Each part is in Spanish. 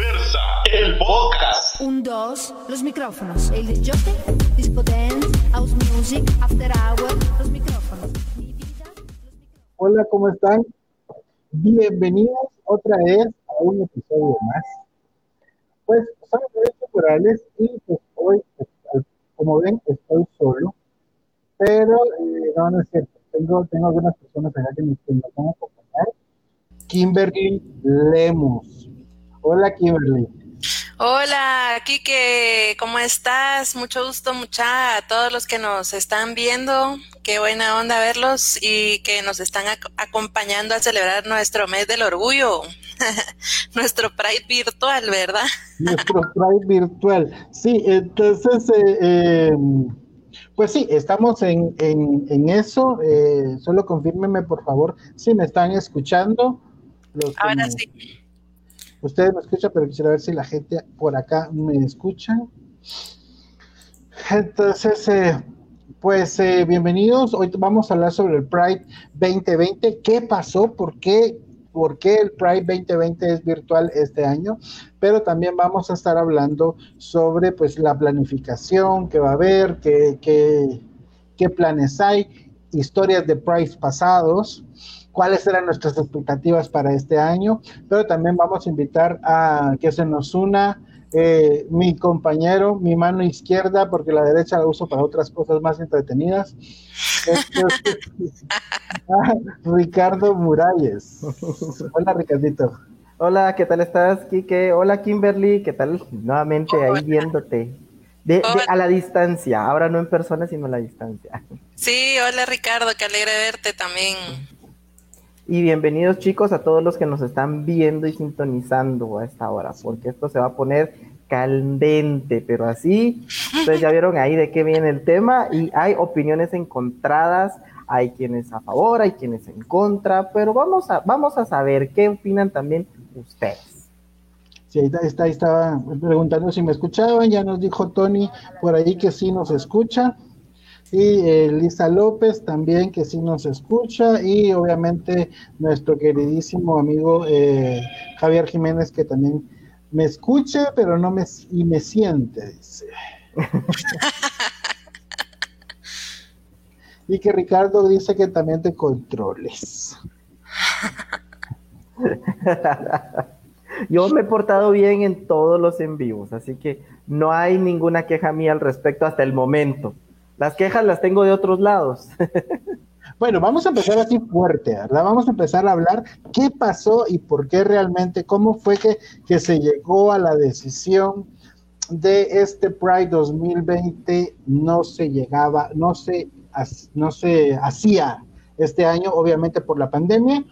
Diversa, el podcast. Un, dos, los micrófonos. El disjockey, disco dance, house music, after hour, los micrófonos. Mi vida, los micrófonos. Hola, ¿cómo están? Bienvenidos otra vez a un episodio más. Pues somos redes temporales y pues hoy, pues, como ven, estoy solo, pero eh, no, no es cierto. Tengo, tengo algunas personas acá que me, que me van a acompañar. Kimberly Lemus. Hola, Kimberly. Hola, Kike, ¿cómo estás? Mucho gusto, mucha a todos los que nos están viendo. Qué buena onda verlos y que nos están ac- acompañando a celebrar nuestro mes del orgullo, nuestro Pride virtual, ¿verdad? Nuestro Pride virtual. Sí, entonces, eh, eh, pues sí, estamos en, en, en eso. Eh, solo confírmenme, por favor, si me están escuchando. Los Ahora sí. Ustedes me escuchan, pero quisiera ver si la gente por acá me escucha. Entonces, eh, pues eh, bienvenidos. Hoy vamos a hablar sobre el Pride 2020. ¿Qué pasó? ¿Por qué? ¿Por qué el Pride 2020 es virtual este año? Pero también vamos a estar hablando sobre pues la planificación que va a haber, qué, qué, qué planes hay, historias de Pride pasados, cuáles eran nuestras expectativas para este año, pero también vamos a invitar a que se nos una eh, mi compañero, mi mano izquierda, porque la derecha la uso para otras cosas más entretenidas. Ricardo Muralles. Hola, Ricardito. Hola, ¿qué tal estás, Kike? Hola, Kimberly, ¿qué tal? Nuevamente ahí viéndote. De, de- a la distancia, ahora no en persona, sino a la distancia. Sí, hola Ricardo, qué alegre verte también. Y bienvenidos, chicos, a todos los que nos están viendo y sintonizando a esta hora, porque esto se va a poner candente, pero así, ustedes ya vieron ahí de qué viene el tema y hay opiniones encontradas, hay quienes a favor, hay quienes en contra, pero vamos a, vamos a saber qué opinan también ustedes. Sí, ahí está, está- ahí estaba preguntando si me escuchaban, ya nos dijo Tony por ahí que sí nos escucha. Y eh, Lisa López también que sí nos escucha. Y obviamente nuestro queridísimo amigo eh, Javier Jiménez que también me escucha, pero no me y me siente, dice. y que Ricardo dice que también te controles. Yo me he portado bien en todos los en vivos, así que no hay ninguna queja mía al respecto hasta el momento. Las quejas las tengo de otros lados. Bueno, vamos a empezar así fuerte, ¿verdad? Vamos a empezar a hablar qué pasó y por qué realmente, cómo fue que, que se llegó a la decisión de este Pride 2020 no se llegaba, no se, no se hacía este año, obviamente por la pandemia.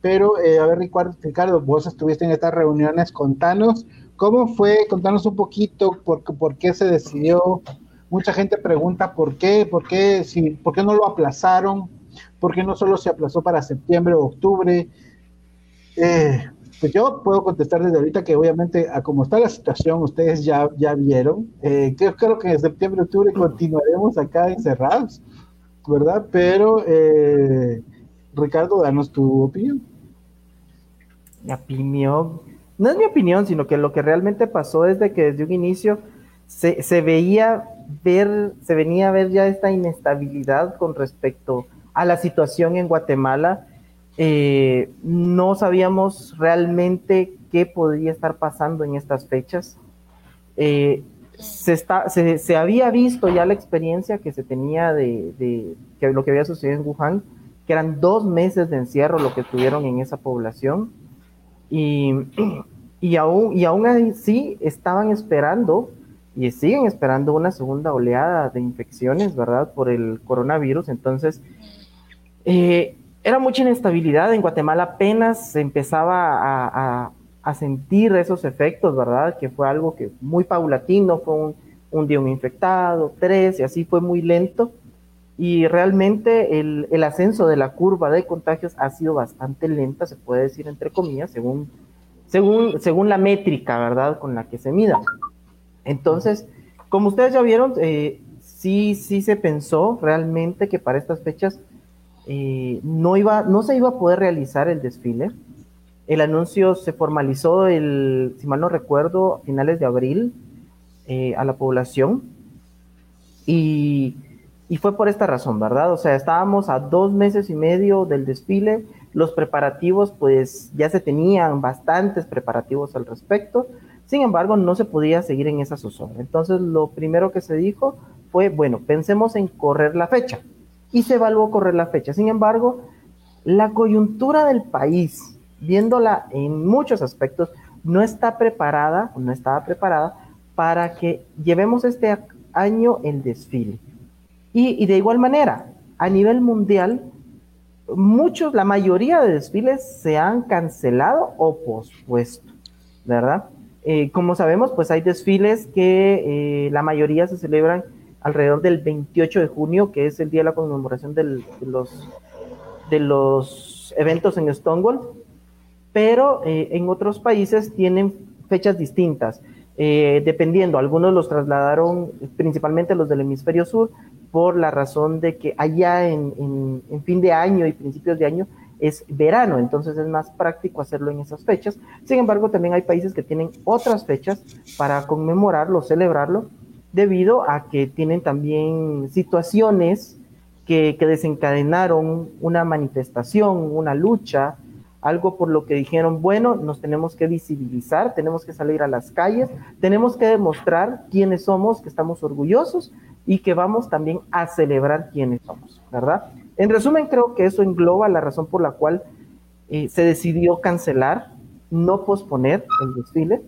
Pero, eh, a ver, Ricardo, vos estuviste en estas reuniones, contanos cómo fue, contanos un poquito por qué se decidió. Mucha gente pregunta por qué, por qué, si, por qué no lo aplazaron, por qué no solo se aplazó para septiembre o octubre. Eh, pues yo puedo contestar desde ahorita que obviamente a como está la situación, ustedes ya, ya vieron. Eh, creo, que en septiembre, octubre continuaremos acá encerrados, ¿verdad? Pero, eh, Ricardo, danos tu opinión. Mi opinión, no es mi opinión, sino que lo que realmente pasó es de que desde un inicio se, se veía ver, se venía a ver ya esta inestabilidad con respecto a la situación en Guatemala. Eh, no sabíamos realmente qué podría estar pasando en estas fechas. Eh, se, está, se, se había visto ya la experiencia que se tenía de, de que lo que había sucedido en Wuhan, que eran dos meses de encierro lo que tuvieron en esa población. Y, y, aún, y aún así estaban esperando y siguen esperando una segunda oleada de infecciones, ¿verdad? Por el coronavirus. Entonces, eh, era mucha inestabilidad. En Guatemala apenas se empezaba a, sentir esos efectos, ¿verdad? Que fue algo que muy paulatino, fue un, un día un infectado, tres, y así fue muy lento. Y realmente el, el, ascenso de la curva de contagios ha sido bastante lenta, se puede decir entre comillas, según, según, según la métrica, ¿verdad? Con la que se mida. Entonces, como ustedes ya vieron, eh, sí, sí se pensó realmente que para estas fechas eh, no, iba, no se iba a poder realizar el desfile. El anuncio se formalizó, el, si mal no recuerdo, a finales de abril eh, a la población. Y, y fue por esta razón, ¿verdad? O sea, estábamos a dos meses y medio del desfile, los preparativos, pues ya se tenían bastantes preparativos al respecto, sin embargo, no se podía seguir en esa zozobra. Entonces, lo primero que se dijo fue, bueno, pensemos en correr la fecha. Y se evaluó correr la fecha. Sin embargo, la coyuntura del país, viéndola en muchos aspectos, no está preparada, no estaba preparada para que llevemos este año el desfile. Y, de igual manera, a nivel mundial, muchos, la mayoría de desfiles se han cancelado o pospuesto, ¿verdad? Eh, como sabemos, pues hay desfiles que eh, la mayoría se celebran alrededor del 28 de junio, que es el día de la conmemoración de, los, eventos en Stonewall, pero eh, en otros países tienen fechas distintas. dependiendo, algunos los trasladaron, principalmente los del hemisferio sur, por la razón de que allá en, fin de año y principios de año es verano, entonces es más práctico hacerlo en esas fechas. Sin embargo, también hay países que tienen otras fechas para conmemorarlo, celebrarlo, debido a que tienen también situaciones que, que desencadenaron una manifestación, una lucha, algo por lo que dijeron, bueno, nos tenemos que visibilizar, tenemos que salir a las calles, tenemos que demostrar quiénes somos, que estamos orgullosos y que vamos también a celebrar quiénes somos, ¿verdad? En resumen, creo que eso engloba la razón por la cual eh, se decidió cancelar, no posponer el desfile,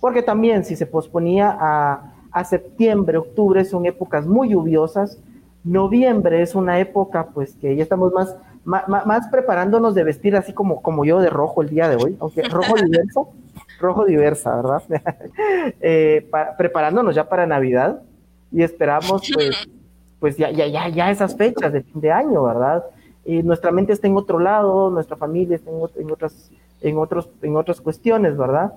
porque también si se posponía a, septiembre, octubre, son épocas muy lluviosas, noviembre es una época pues que ya estamos más, más, preparándonos de vestir así como, como yo de rojo el día de hoy, aunque rojo diverso, rojo diversa, ¿verdad? Eh, preparándonos ya para Navidad y esperamos pues, pues ya, ya, ya, ya esas fechas de fin de año, ¿verdad? Y nuestra mente está en otro lado, nuestra familia está en, otras, en, otros, en otras cuestiones, ¿verdad?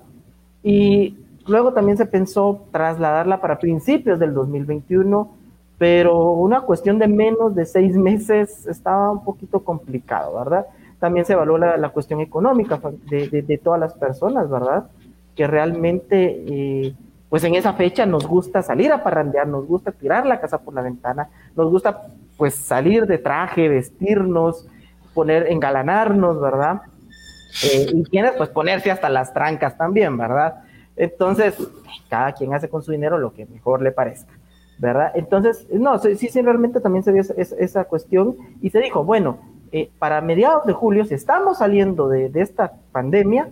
Y luego también se pensó trasladarla para principios del 2021, pero una cuestión de menos de seis meses estaba un poquito complicado, ¿verdad? También se evaluó la, cuestión económica de, de, todas las personas, ¿verdad? Que realmente eh, pues en esa fecha nos gusta salir a parrandear, nos gusta tirar la casa por la ventana, nos gusta pues salir de traje, vestirnos, poner, engalanarnos, ¿verdad? Eh, y tienes pues ponerse hasta las trancas también, ¿verdad? Entonces, cada quien hace con su dinero lo que mejor le parezca, ¿verdad? Entonces, no, sí, sí, realmente también se vio esa, cuestión y se dijo, bueno, eh, para mediados de julio, si estamos saliendo de esta pandemia,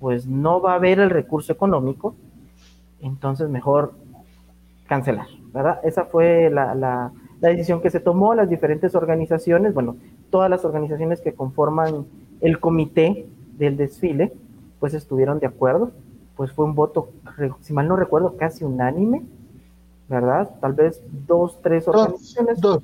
pues no va a haber el recurso económico entonces mejor cancelar, ¿verdad? Esa fue la, decisión que se tomó, las diferentes organizaciones, bueno, todas las organizaciones que conforman el comité del desfile, pues estuvieron de acuerdo, pues fue un voto, si mal no recuerdo, casi unánime, ¿verdad? Tal vez dos, tres organizaciones. Dos.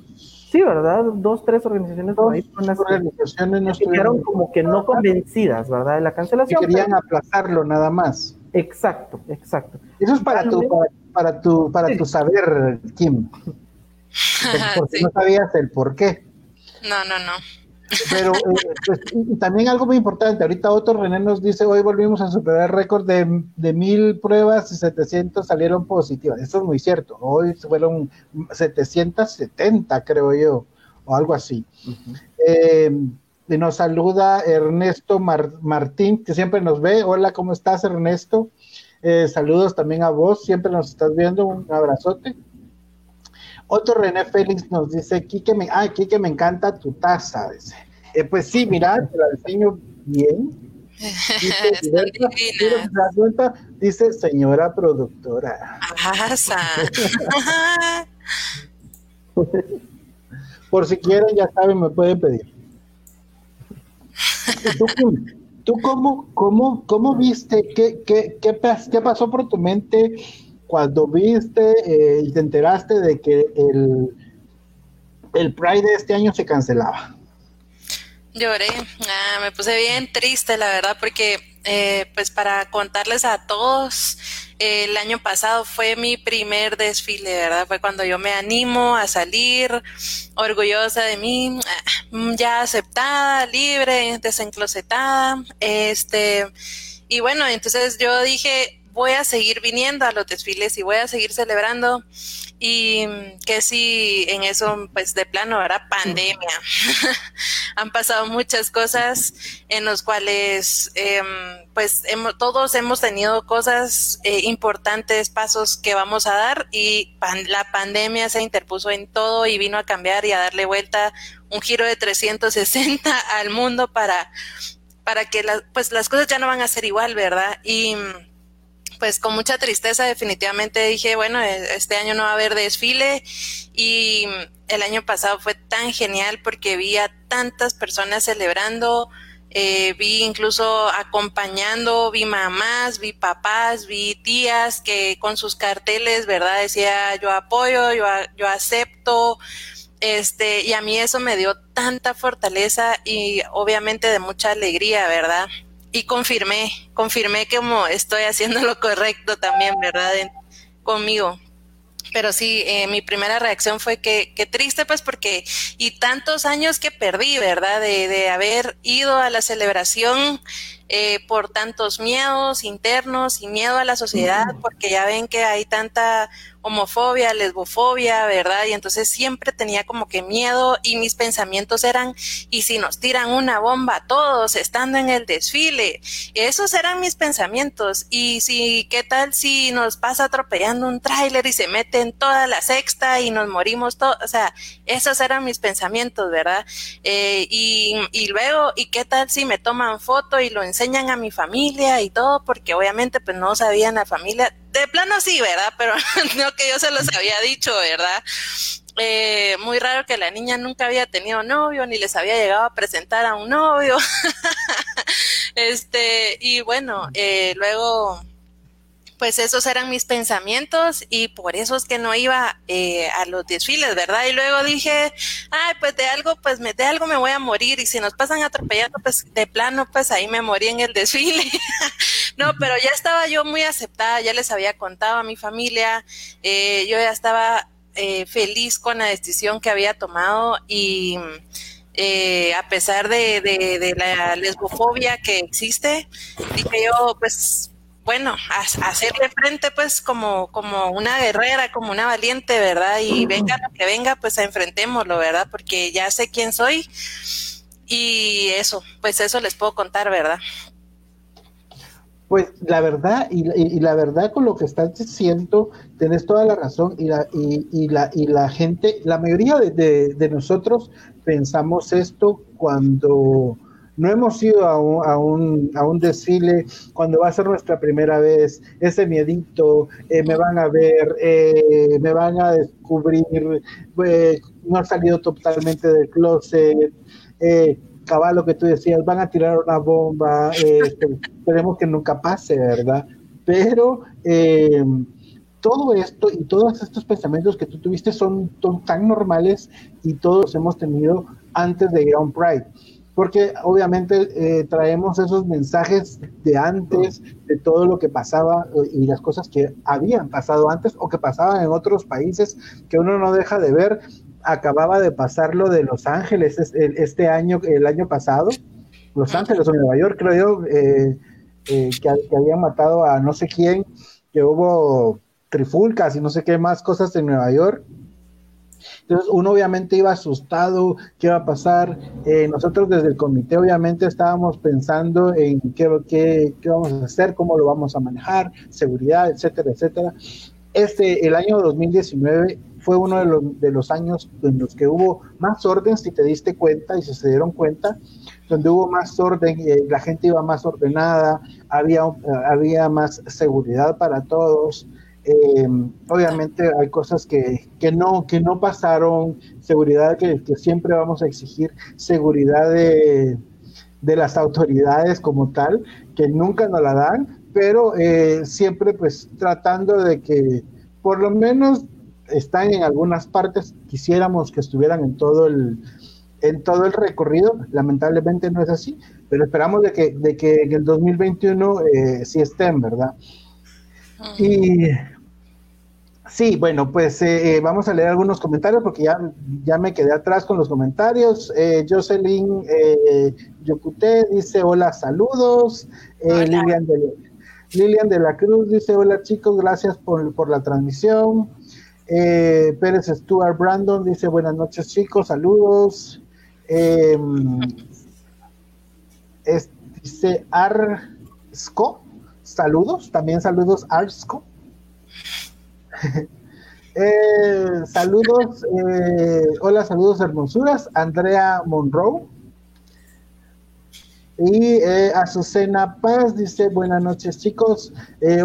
Sí, ¿verdad? Dos, tres organizaciones dos, ahí organizaciones no estuvieron como que no convencidas, ¿verdad? De la cancelación. querían aplazarlo nada más. Exacto, exacto. Eso es para tu, para, tu, para tu saber, Kim. Porque no sabías el por qué. No, no, no. Pero eh, pues, también algo muy importante, ahorita otro René nos dice, hoy volvimos a superar el récord de, de mil pruebas y 700 salieron positivas. Eso es muy cierto, hoy fueron 770 creo yo, o algo así. eh, y nos saluda Ernesto Martín, que siempre nos ve. Hola, ¿cómo estás, Ernesto? Eh, saludos también a vos, siempre nos estás viendo, un abrazote. Otro René Félix nos dice, Kike, me, ah, Kike, me encanta tu taza. Dice. Eh, pues sí, mira, te la diseño bien. Dice, dice señora productora. Por si quieren, ya saben, me pueden pedir. ¿Tú, cómo, cómo, cómo viste, qué, qué, qué, qué pasó por tu mente cuando viste eh, y te enteraste de que el, el Pride de este año se cancelaba? Lloré, ah, me puse bien triste, la verdad, porque eh, pues para contarles a todos, el año pasado fue mi primer desfile, ¿verdad? Fue cuando yo me animo a salir orgullosa de mí, ah, ya aceptada, libre, desenclosetada, este, y bueno, entonces yo dije, voy a seguir viniendo a los desfiles y voy a seguir celebrando y que sí, en eso, pues de plano, era pandemia. Han pasado muchas cosas en los cuales, em, pues hemos, todos hemos tenido cosas eh, importantes, pasos que vamos a dar y la pandemia se interpuso en todo y vino a cambiar y a darle vuelta un giro de 360 al mundo para, para que pues las cosas ya no van a ser igual, ¿verdad? Y pues con mucha tristeza definitivamente dije, bueno, e, este año no va a haber desfile y el año pasado fue tan genial porque vi a tantas personas celebrando, eh, vi incluso acompañando, vi mamás, vi papás, vi tías que con sus carteles, ¿verdad? Decía yo apoyo, yo, yo acepto, este, y a mí eso me dio tanta fortaleza y obviamente de mucha alegría, ¿verdad? Y confirmé, confirmé que como estoy haciendo lo correcto también, ¿verdad? conmigo. Pero sí, eh, mi primera reacción fue que, que triste, pues porque, y tantos años que perdí, ¿verdad? De, de haber ido a la celebración eh, por tantos miedos internos y miedo a la sociedad, porque ya ven que hay tanta homofobia, lesbofobia, ¿verdad? Y entonces siempre tenía como que miedo y mis pensamientos eran, ¿y si nos tiran una bomba a todos estando en el desfile? Esos eran mis pensamientos. Y si, ¿qué tal si nos pasa atropellando un tráiler y se mete en toda la sexta y nos morimos todos? O sea, esos eran mis pensamientos, ¿verdad? Eh, y, y luego, ¿y qué tal si me toman foto y lo enseñan a mi familia y todo? Porque obviamente pues no sabían la familia de plano sí, ¿verdad? Pero no que yo se los había dicho, ¿verdad? Eh, muy raro que la niña nunca había tenido novio, ni les había llegado a presentar a un novio. este, y bueno, eh, luego, pues esos eran mis pensamientos y por eso es que no iba eh, a los desfiles, ¿verdad? Y luego dije, ay, pues de algo, pues me, de algo me voy a morir y si nos pasan atropellando, pues de plano, pues ahí me morí en el desfile. No, pero ya estaba yo muy aceptada, ya les había contado a mi familia, eh, yo ya estaba eh, feliz con la decisión que había tomado y eh, a pesar de, de, la lesbofobia que existe, dije yo, pues bueno, hacerle frente pues como, como una guerrera, como una valiente, ¿verdad? Y venga lo que venga, pues enfrentémoslo, ¿verdad? Porque ya sé quién soy y eso, pues eso les puedo contar, ¿verdad? Pues la verdad, y, la verdad con lo que estás diciendo, tenés toda la razón, y la, y, la, y la gente, la mayoría de, nosotros pensamos esto cuando no hemos ido a un, a, un, a un desfile, cuando va a ser nuestra primera vez, ese miedito, eh, me van a ver, eh, me van a descubrir, eh, no ha salido totalmente del closet, eh, cabal lo que tú decías, van a tirar una bomba, eh, esperemos que nunca pase, ¿verdad? Pero eh, todo esto y todos estos pensamientos que tú tuviste son, tan normales y todos hemos tenido antes de ir a un Pride. Porque obviamente eh, traemos esos mensajes de antes, de todo lo que pasaba y las cosas que habían pasado antes o que pasaban en otros países que uno no deja de ver acababa de pasar lo de Los Ángeles este año, el año pasado, Los Ángeles o Nueva York, creo yo, eh, eh, que, habían matado a no sé quién, que hubo trifulcas y no sé qué más cosas en Nueva York. Entonces uno obviamente iba asustado, qué iba a pasar. Eh, nosotros desde el comité obviamente estábamos pensando en qué, qué, qué, vamos a hacer, cómo lo vamos a manejar, seguridad, etcétera, etcétera. Este, el año 2019 fue uno de los, de los años en los que hubo más orden, si te diste cuenta y si se dieron cuenta, donde hubo más orden, y la gente iba más ordenada, había, había más seguridad para todos. Eh, obviamente hay cosas que, que, no, que no pasaron, seguridad que, que siempre vamos a exigir, seguridad de, de, las autoridades como tal, que nunca nos la dan, pero eh, siempre pues tratando de que por lo menos están en algunas partes, quisiéramos que estuvieran en todo el en todo el recorrido, lamentablemente no es así, pero esperamos de que, de que en el 2021 eh, sí estén, ¿verdad? Y sí, bueno, pues eh, eh, vamos a leer algunos comentarios porque ya, ya me quedé atrás con los comentarios. Eh, Jocelyn eh, Yocute dice hola, saludos. Eh, Hola. Lilian, de, Lilian de la Cruz dice hola chicos, gracias por, por la transmisión. Eh, Pérez Stuart Brandon dice buenas noches chicos, saludos. Es- dice Arsco, saludos, también saludos Arsco. Eh, saludos, eh, hola, saludos hermosuras, Andrea Monroe. Y eh, Azucena Paz dice, buenas noches chicos.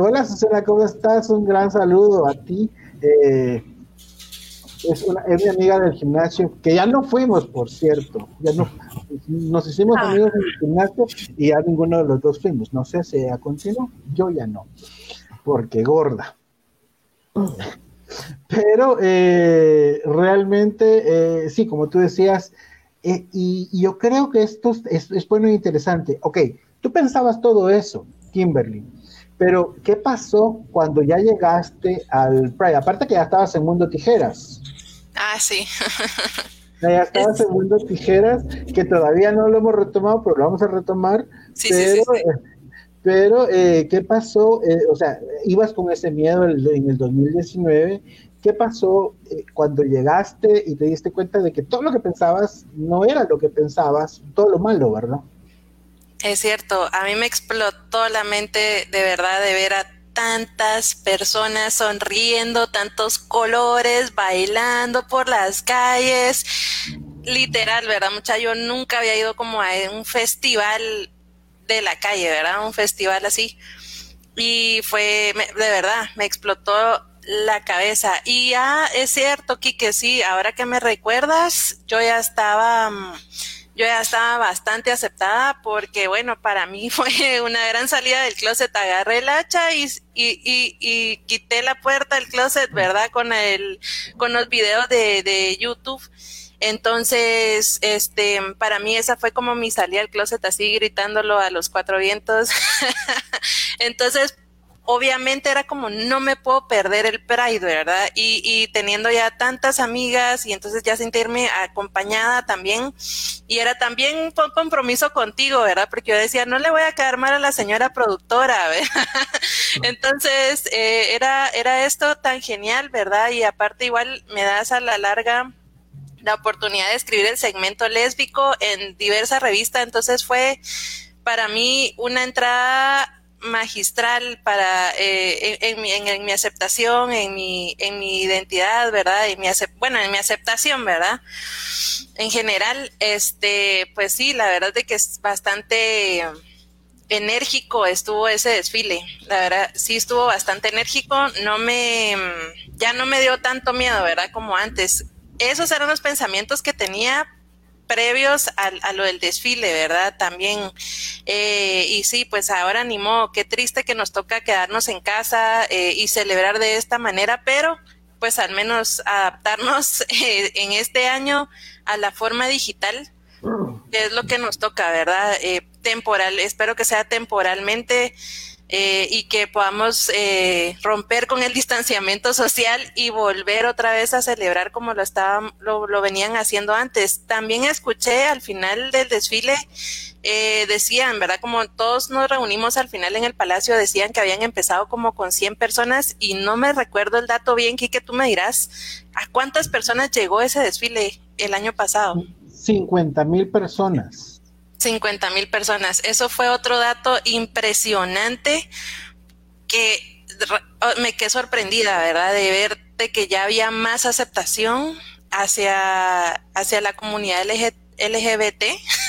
Hola Azucena, ¿cómo estás? Un gran saludo a ti. Eh, es, una, es mi amiga del gimnasio, que ya no fuimos, por cierto. Ya no, nos hicimos Ah. amigos en el gimnasio y ya ninguno de los dos fuimos. No sé si ella continuó, yo ya no, porque gorda. Pero eh, realmente, eh, sí, como tú decías, eh, y, y yo creo que esto es, es, es bueno e interesante. Ok, tú pensabas todo eso, Kimberly, pero ¿qué pasó cuando ya llegaste al Pride? Aparte que ya estabas en Mundo Tijeras. Ah, sí. Ya estabas en Mundo Tijeras, que todavía no lo hemos retomado, pero lo vamos a retomar. Sí, sí, pero, sí, sí. eh, pero eh, ¿qué pasó? Eh, o sea, ibas con ese miedo el- en el 2019. ¿Qué pasó eh, cuando llegaste y te diste cuenta de que todo lo que pensabas no era lo que pensabas, todo lo malo, ¿verdad? Es cierto, a mí me explotó la mente de verdad de ver a tantas personas sonriendo, tantos colores, bailando por las calles. Literal, ¿verdad? Mucha, yo nunca había ido como a un festival de la calle, ¿verdad? Un festival así. Y fue, me- de verdad, me explotó la cabeza. Y ya es cierto, Kike, sí, ahora que me recuerdas, yo ya estaba, mm, yo ya estaba bastante aceptada porque, bueno, para mí fue una gran salida del closet. Agarré el hacha y, y, y, quité la puerta del closet, ¿verdad? Con el, con los videos de, de YouTube. Entonces, este, para mí esa fue como mi salida del closet, así gritándolo a los cuatro vientos. Entonces, obviamente era como no me puedo perder el Pride, ¿verdad? Y, teniendo ya tantas amigas y entonces ya sentirme acompañada también. Y era también un compromiso contigo, ¿verdad? Porque yo decía, no le voy a quedar mal a la señora productora, ¿verdad? Entonces, eh, era, era esto tan genial, ¿verdad? Y aparte igual me das a la larga la oportunidad de escribir el segmento lésbico en diversas revistas, entonces fue para mí una entrada magistral para eh, en, mi, aceptación, en mi, en mi identidad, ¿verdad? En mi bueno, en mi aceptación, ¿verdad? En general, este, pues sí, la verdad de que es bastante enérgico estuvo ese desfile. La verdad, sí estuvo bastante enérgico. No me, ya no me dio tanto miedo, ¿verdad? Como antes. Esos eran los pensamientos que tenía previos a, a lo del desfile, ¿verdad? También. Eh, y sí, pues ahora animó. Qué triste que nos toca quedarnos en casa eh, y celebrar de esta manera, pero pues al menos adaptarnos eh, en este año a la forma digital que es lo que nos toca, ¿verdad? Eh, temporal, espero que sea temporalmente eh, y que podamos eh, romper con el distanciamiento social y volver otra vez a celebrar como lo estaban, lo, lo venían haciendo antes. También escuché al final del desfile eh, decían, ¿verdad? Como todos nos reunimos al final en el palacio, decían que habían empezado como con 100 personas y no me recuerdo el dato bien, Kike, tú me dirás, ¿a cuántas personas llegó ese desfile el año pasado? 50 mil personas. 50 mil personas. Eso fue otro dato impresionante que me quedé sorprendida, ¿verdad? De ver de que ya había más aceptación hacia, hacia la comunidad LG LGBT.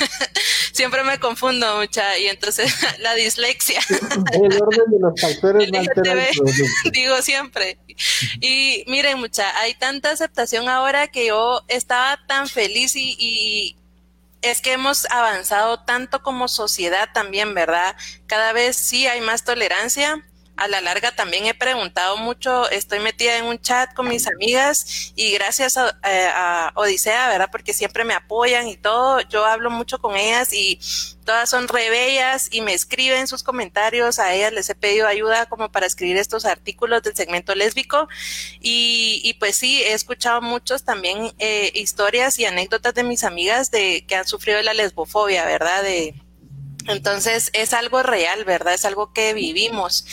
Siempre me confundo mucha y entonces la dislexia. El orden de los factores LGTB. digo siempre. Y miren, mucha, hay tanta aceptación ahora que yo estaba tan feliz y, y es que hemos avanzado tanto como sociedad también, ¿verdad? Cada vez sí hay más tolerancia, a la larga también he preguntado mucho, estoy metida en un chat con mis amigas y gracias a, eh, Odisea, ¿verdad? Porque siempre me apoyan y todo, yo hablo mucho con ellas y todas son re bellas y me escriben sus comentarios, a ellas les he pedido ayuda como para escribir estos artículos del segmento lésbico y, y pues sí, he escuchado muchos también eh, historias y anécdotas de mis amigas de que han sufrido la lesbofobia, ¿verdad? De, entonces es algo real, ¿verdad? Es algo que vivimos.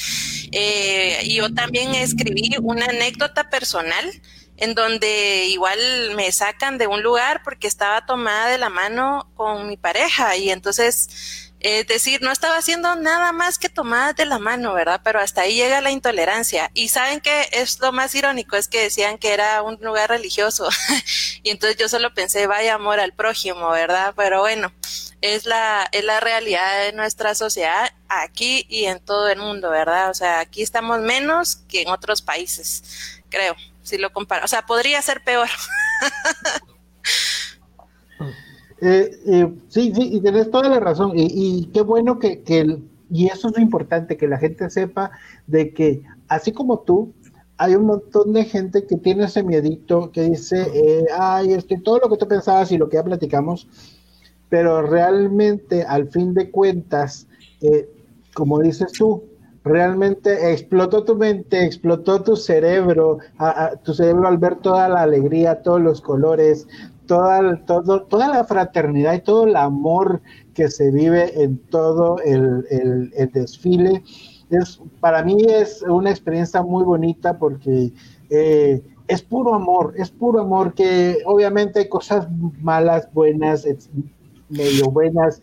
Eh, yo también escribí una anécdota personal en donde igual me sacan de un lugar porque estaba tomada de la mano con mi pareja y entonces es decir, no estaba haciendo nada más que tomadas de la mano, ¿verdad? Pero hasta ahí llega la intolerancia. Y saben que es lo más irónico, es que decían que era un lugar religioso. y entonces yo solo pensé, vaya amor al prójimo, ¿verdad? Pero bueno, es la, es la realidad de nuestra sociedad aquí y en todo el mundo, ¿verdad? O sea, aquí estamos menos que en otros países, creo, si lo comparo. O sea, podría ser peor. Eh, eh, sí, sí, y tenés toda la razón. Y, qué bueno que, que y eso es lo importante, que la gente sepa de que así como tú, hay un montón de gente que tiene ese miedito, que dice, eh, ay, este, todo lo que tú pensabas y lo que ya platicamos, pero realmente al fin de cuentas, eh, como dices tú, realmente explotó tu mente, explotó tu cerebro, tu cerebro al ver toda la alegría, todos los colores, toda, todo, toda la fraternidad y todo el amor que se vive en todo el, desfile. Es, para mí es una experiencia muy bonita porque eh, es puro amor, es puro amor que obviamente hay cosas malas, buenas, medio buenas,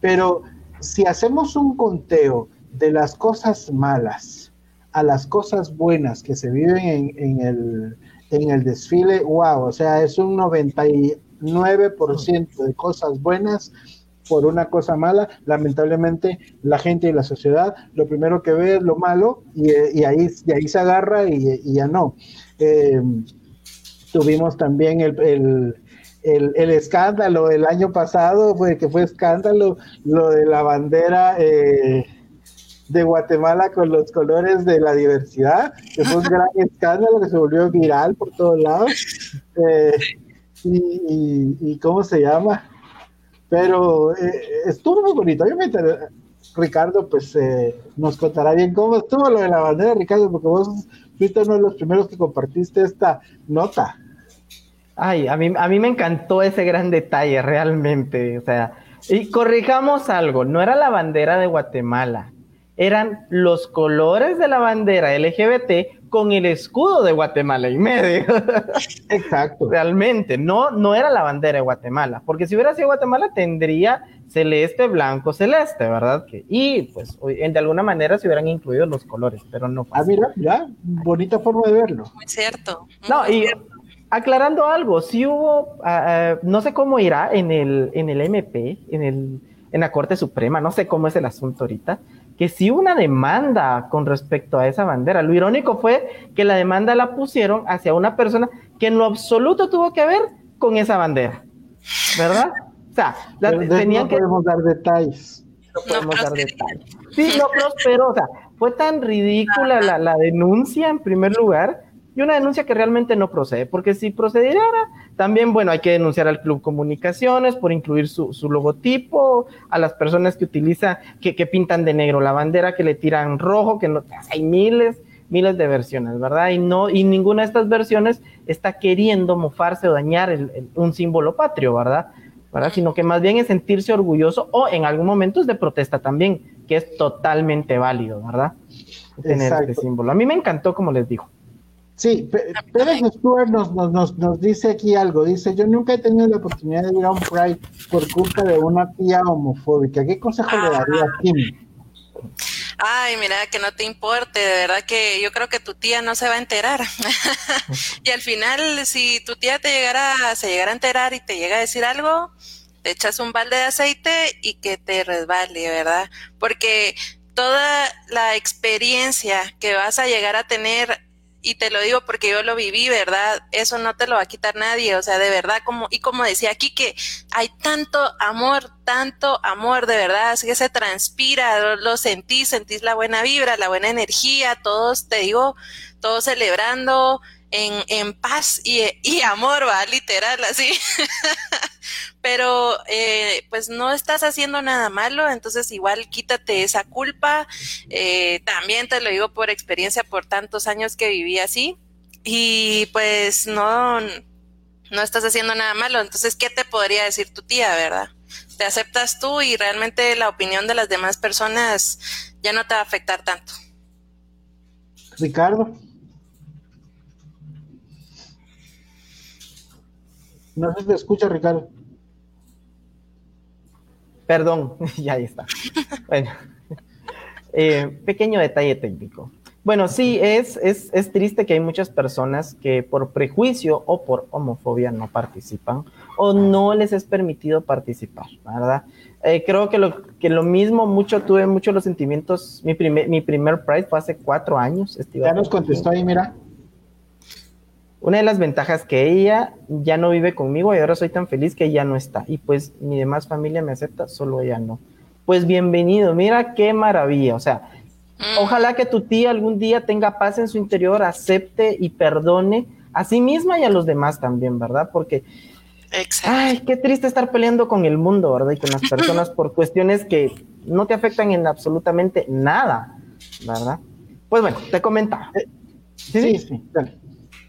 pero si hacemos un conteo de las cosas malas a las cosas buenas que se viven en, el, en el desfile, wow, o sea, es un 99% de cosas buenas por una cosa mala. Lamentablemente, la gente y la sociedad lo primero que ve es lo malo y, ahí, y ahí se agarra y, ya no. Eh, tuvimos también el, el, escándalo el año pasado, fue que fue escándalo, lo de la bandera. Eh, de Guatemala con los colores de la diversidad, que fue un gran escándalo que se volvió viral por todos lados. Eh, y, cómo se llama. Pero eh, estuvo muy bonito. Obviamente, Ricardo, pues eh, nos contará bien cómo estuvo lo de la bandera, Ricardo, porque vos fuiste uno de los primeros que compartiste esta nota. Ay, a mí, a mí me encantó ese gran detalle, realmente. O sea, y corrijamos algo, no era la bandera de Guatemala, eran los colores de la bandera LGBT con el escudo de Guatemala y medio. Exacto. Realmente, no, no era la bandera de Guatemala, porque si hubiera sido Guatemala tendría celeste, blanco, celeste, ¿verdad? y pues de alguna manera se hubieran incluido los colores, pero no. Ah, mira, ya, bonita forma de verlo. Muy cierto. no, y aclarando algo, si hubo, ah, ah, no sé cómo irá en el, en el MP, en, el, en la Corte Suprema, no sé cómo es el asunto ahorita, que sí una demanda con respecto a esa bandera. Lo irónico fue que la demanda la pusieron hacia una persona que en lo absoluto tuvo que ver con esa bandera, ¿verdad? O sea, tenían no podemos dar detalles. No podemos dar detalles. Sí, no prosperó, o sea, fue tan ridícula la, la denuncia en primer lugar y una denuncia que realmente no procede, porque si procediera, también, bueno, hay que denunciar al Club Comunicaciones por incluir su, su logotipo, a las personas que utilizan, que, que, pintan de negro la bandera, que le tiran rojo, que no, hay miles, miles de versiones, ¿verdad? Y no, y ninguna de estas versiones está queriendo mofarse o dañar un símbolo patrio, ¿verdad? ¿verdad? Sino que más bien es sentirse orgulloso o en algún momento es de protesta también, que es totalmente válido, ¿verdad? Tener este símbolo. A mí me encantó, como les digo. Sí, Pérez Stuart nos, nos, nos, dice aquí algo. Dice, yo nunca he tenido la oportunidad de ir a un Pride por culpa de una tía homofóbica. ¿Qué consejo le daría a Kim? Ay, mira, que no te importe, de verdad que yo creo que tu tía no se va a enterar. y al final, si tu tía te llegara, se llegara a enterar y te llega a decir algo, te echas un balde de aceite y que te resbale, ¿verdad? Porque toda la experiencia que vas a llegar a tener y te lo digo porque yo lo viví, ¿verdad? Eso no te lo va a quitar nadie, o sea, de verdad, como, y como decía aquí, que hay tanto amor, tanto amor, de verdad, así que se transpira, lo, sentís, sentís la buena vibra, la buena energía, todos, te digo, todos celebrando en, en paz y, y amor, va, literal, así. pero eh, pues no estás haciendo nada malo, entonces igual quítate esa culpa. Eh, también te lo digo por experiencia, por tantos años que viví así y pues no, no estás haciendo nada malo. Entonces, ¿qué te podría decir tu tía, verdad? Te aceptas tú y realmente la opinión de las demás personas ya no te va a afectar tanto. Ricardo. No se te escucha, Ricardo. Perdón, ya ahí está. Bueno, eh, pequeño detalle técnico. Bueno, sí, es, es, es, triste que hay muchas personas que por prejuicio o por homofobia no participan o no les es permitido participar, ¿verdad? Eh, creo que lo, que lo mismo, mucho, tuve muchos los sentimientos, mi primer, mi primer Pride fue hace cuatro años. Ya nos contestó ahí, mira. Una de las ventajas que ella ya no vive conmigo y ahora soy tan feliz que ella no está. Y pues mi demás familia me acepta, solo ella no. Pues bienvenido, mira qué maravilla. O sea, mm. ojalá que tu tía algún día tenga paz en su interior, acepte y perdone a sí misma y a los demás también, ¿verdad? Porque, ay, qué triste estar peleando con el mundo, ¿verdad? Y con las personas por cuestiones que no te afectan en absolutamente nada, ¿verdad? Pues bueno, te comentaba. Eh, sí, sí, sí, dale.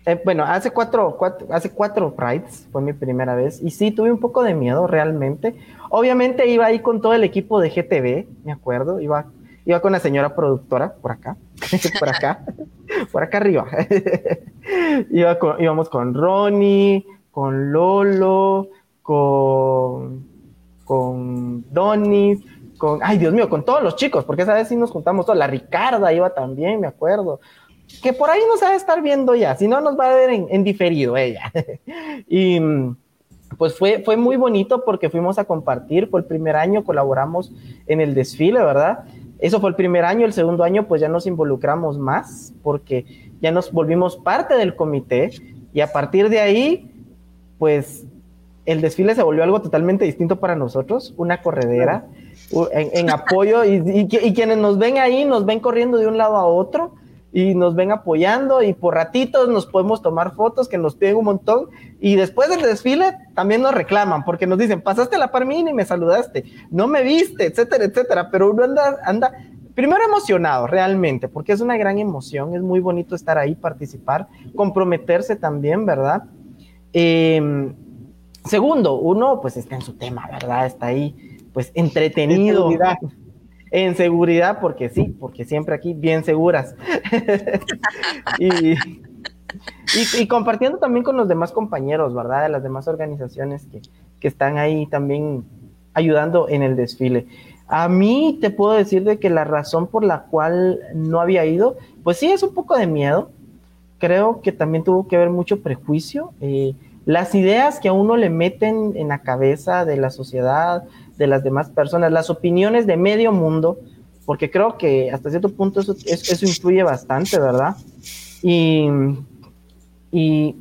Eh, bueno, hace cuatro, hace cuatro Prides fue mi primera vez y sí, tuve un poco de miedo realmente. Obviamente iba ahí con todo el equipo de GTV, me acuerdo, iba, iba con la señora productora por acá, por acá, por acá arriba. iba íbamos con Ronnie, con Lolo, con, con con, ay Dios mío, con todos los chicos, porque esa vez sí nos juntamos todos. La Ricarda iba también, me acuerdo que por ahí nos va a estar viendo ya, si no nos va a ver en, diferido ella. y pues fue, fue muy bonito porque fuimos a compartir, fue el primer año, colaboramos en el desfile, ¿verdad? Eso fue el primer año, el segundo año pues ya nos involucramos más porque ya nos volvimos parte del comité y a partir de ahí pues el desfile se volvió algo totalmente distinto para nosotros, una corredera en, apoyo y, y, quienes nos ven ahí nos ven corriendo de un lado a otro y nos ven apoyando y por ratitos nos podemos tomar fotos que nos piden un montón y después del desfile también nos reclaman porque nos dicen, pasaste la par y me saludaste, no me viste, etcétera, etcétera, pero uno anda, anda primero emocionado realmente porque es una gran emoción, es muy bonito estar ahí, participar, comprometerse también, ¿verdad? Em, segundo, uno pues está en su tema, ¿verdad? Está ahí pues entretenido en seguridad, porque sí, porque siempre aquí bien seguras. y, y, compartiendo también con los demás compañeros, ¿verdad? De las demás organizaciones que, que están ahí también ayudando en el desfile. A mí te puedo decir de que la razón por la cual no había ido, pues sí, es un poco de miedo. Creo que también tuvo que ver mucho prejuicio. Eh, las ideas que a uno le meten en la cabeza de la sociedad, de las demás personas, las opiniones de medio mundo, porque creo que hasta cierto punto eso, eso influye bastante, ¿verdad? Y, y,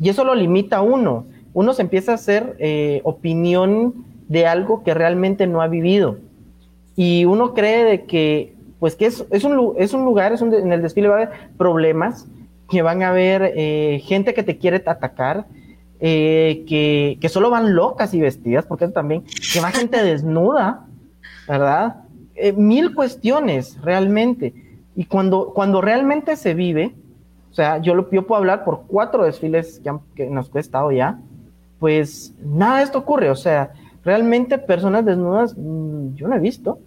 eso lo limita a uno. Uno se empieza a hacer eh, opinión de algo que realmente no ha vivido. Y uno cree de que, pues que es, es, un, es un lugar, es en el desfile va a haber problemas, que van a haber eh, gente que te quiere atacar, eh, que, que, solo van locas y vestidas, porque también, que va gente desnuda, ¿verdad? Eh, mil cuestiones realmente. Y cuando, cuando realmente se vive, o sea, yo, lo, yo puedo hablar por cuatro desfiles que, que nos he estado ya, pues nada de esto ocurre, o sea, realmente personas desnudas mm, yo no he visto.